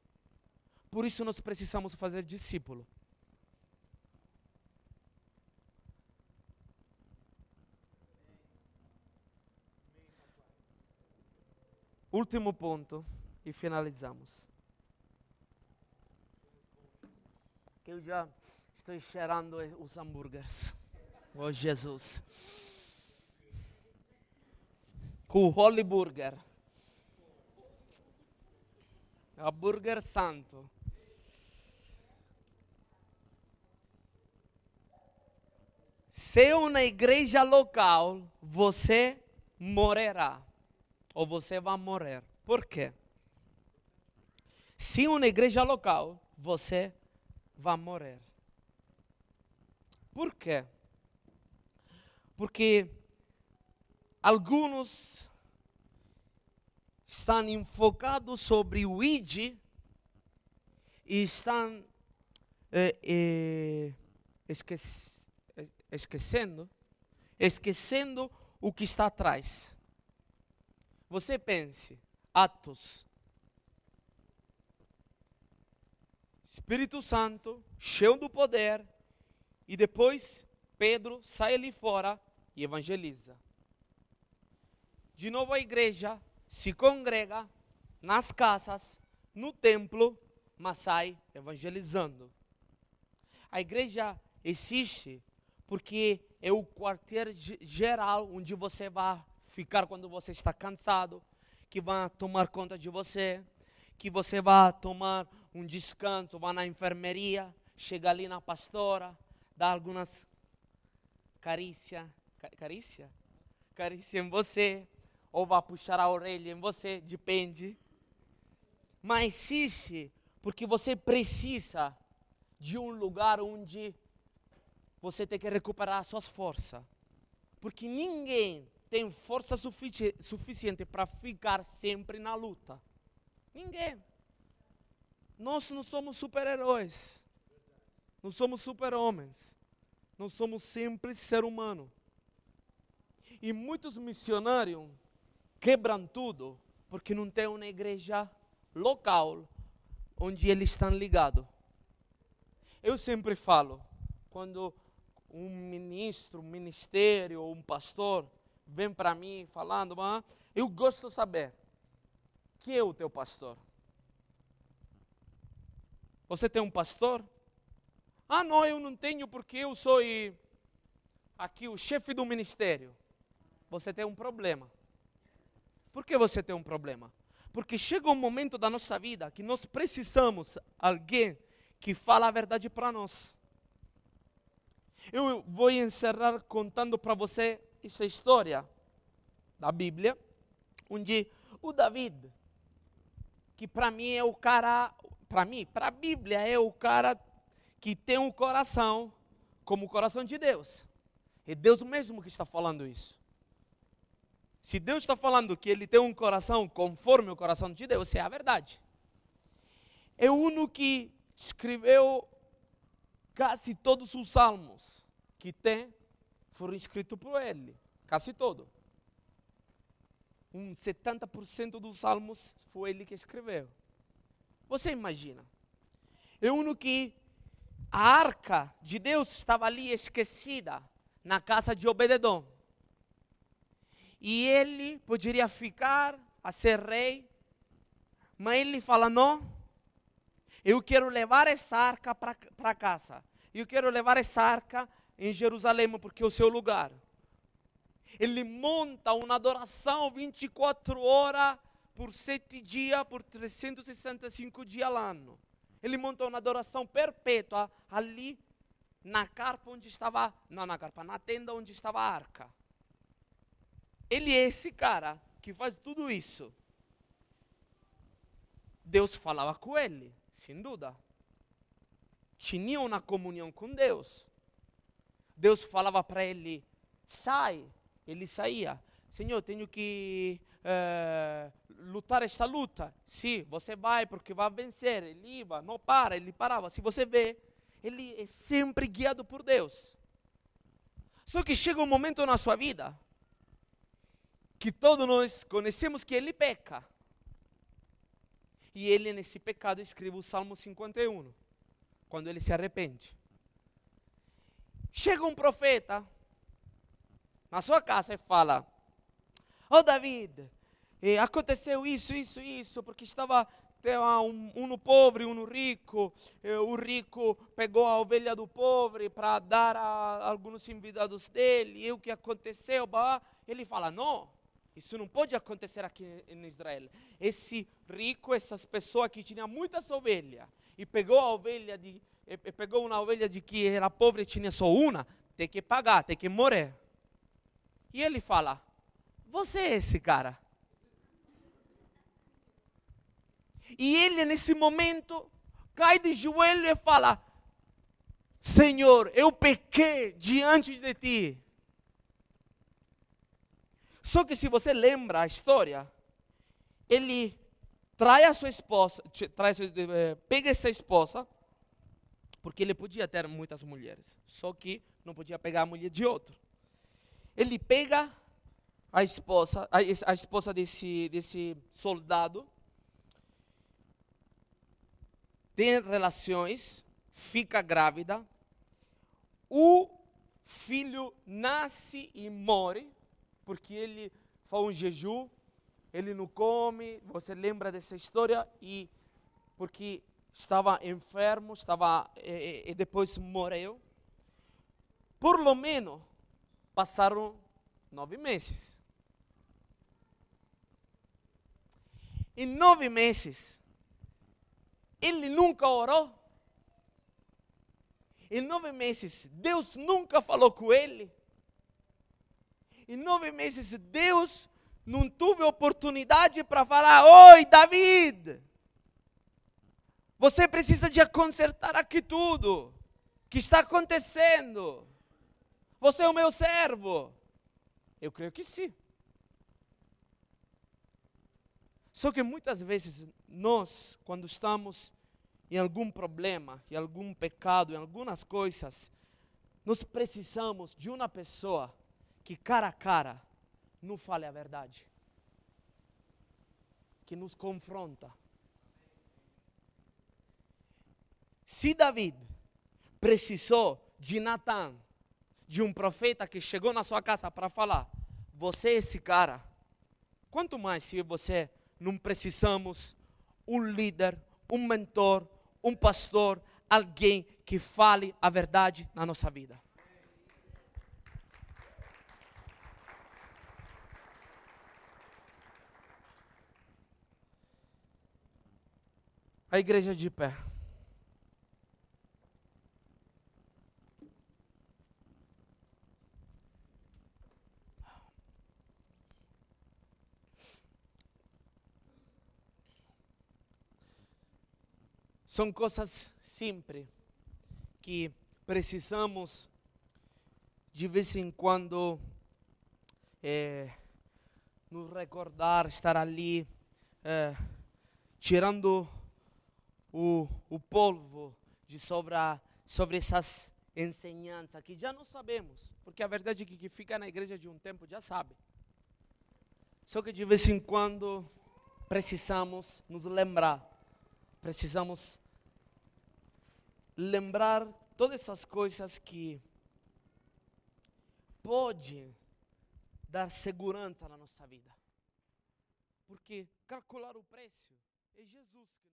Por isso nós precisamos fazer discípulo. Último ponto e finalizamos. Eu já estou cheirando os hambúrgueres. Oh Jesus. Com o Holy Burger. Hambúrguer santo. Se uma igreja local, você morrerá. Ou você vai morrer. Por quê? Se uma igreja local, você vai morrer. Por quê? Porque alguns estão enfocados sobre o ID e estão eh, eh, esquece, esquecendo, esquecendo o que está atrás. Você pense, Atos, Espírito Santo, cheio do poder, e depois Pedro sai ali fora e evangeliza. De novo a igreja se congrega nas casas, no templo, mas sai evangelizando. A igreja existe porque é o quartel geral onde você vai ficar quando você está cansado, que vai tomar conta de você, que você vai tomar um descanso, vai na enfermeria, chega ali na pastora, dá algumas carícia, carícia? Carícia em você, ou vai puxar a orelha em você, depende. Mas existe porque você precisa de um lugar onde você tem que recuperar suas forças. Porque ninguém tem força sufici suficiente para ficar sempre na luta. Ninguém. Nós não somos super-heróis. Não somos super-homens. Nós somos simples ser humano. E muitos missionários quebram tudo porque não tem uma igreja local onde eles estão ligados. Eu sempre falo, quando um ministro, um ministério ou um pastor vem para mim falando, ah, eu gosto de saber quem é o teu pastor. Você tem um pastor? Ah, não, eu não tenho porque eu sou aqui o chefe do ministério, você tem um problema. Por que você tem um problema? Porque chega um momento da nossa vida que nós precisamos alguém que fala a verdade para nós. Eu vou encerrar contando para você essa história da Bíblia, onde o David, que para mim é o cara, para mim, para a Bíblia é o cara que tem um coração como o coração de Deus. É Deus mesmo que está falando isso. Se Deus está falando que ele tem um coração conforme o coração de Deus, é a verdade. É único que escreveu quase todos os salmos que tem, foram escritos por ele. Quase todo. Um 70% dos salmos foi ele que escreveu. Você imagina. É único que a arca de Deus estava ali esquecida na casa de Obededon. E ele poderia ficar a ser rei, mas ele fala: não, eu quero levar essa arca para casa. Eu quero levar essa arca em Jerusalém, porque é o seu lugar. Ele monta uma adoração 24 horas por sete dias, por 365 dias ao ano. Ele monta uma adoração perpétua ali na carpa onde estava, não na carpa, na tenda onde estava a arca. Ele é esse cara que faz tudo isso. Deus falava com ele, sem dúvida. Tinha uma comunhão com Deus. Deus falava para ele: sai. Ele saía. Senhor, tenho que é, lutar esta luta. Sim, você vai porque vai vencer. Ele ia, não para, ele parava. Se você vê, ele é sempre guiado por Deus. Só que chega um momento na sua vida que todos nós conhecemos que ele peca. E ele, nesse pecado, escreve o Salmo 51, quando ele se arrepende. Chega um profeta na sua casa e fala: Ó oh, David, eh, aconteceu isso, isso, isso, porque estava um, um pobre, um rico. Eh, o rico pegou a ovelha do pobre para dar a alguns envidados dele. E o que aconteceu? Ele fala: Não, isso não pode acontecer aqui em Israel. Esse rico, essas pessoas que tinham muitas ovelhas e pegou a ovelha de pegou uma ovelha de que era pobre e tinha só uma, tem que pagar, tem que morrer. E ele fala: Você é esse cara? E ele, nesse momento, cai de joelho e fala: Senhor, eu pequei diante de ti. Só que se você lembra a história, ele trai a sua esposa, traz, eh, pega essa esposa, porque ele podia ter muitas mulheres, só que não podia pegar a mulher de outro. Ele pega a esposa, a esposa desse, desse soldado, tem relações, fica grávida, o filho nasce e morre, porque ele faz um jejum, ele não come, você lembra dessa história, e porque estava enfermo, estava e, e depois morreu. Por lo menos passaram nove meses. Em nove meses, ele nunca orou. Em nove meses, Deus nunca falou com ele. Em nove meses, Deus não teve oportunidade para falar: Oi, David, você precisa de consertar aqui tudo que está acontecendo. Você é o meu servo. Eu creio que sim. Só que muitas vezes nós, quando estamos em algum problema, em algum pecado, em algumas coisas, nós precisamos de uma pessoa que cara a cara não fale a verdade, que nos confronta, Se David precisou de Natan, de um profeta que chegou na sua casa para falar: Você é esse cara. Quanto mais se você não precisamos um líder, um mentor, um pastor, alguém que fale a verdade na nossa vida. A igreja de pé. São coisas simples que precisamos de vez em quando é, nos recordar, estar ali, é, tirando o, o polvo de sobre, sobre essas ensinanças que já não sabemos, porque a verdade é que, que fica na igreja de um tempo já sabe. Só que de vez em quando precisamos nos lembrar, precisamos lembrar todas essas coisas que pode dar segurança na nossa vida. Porque calcular o preço é Jesus que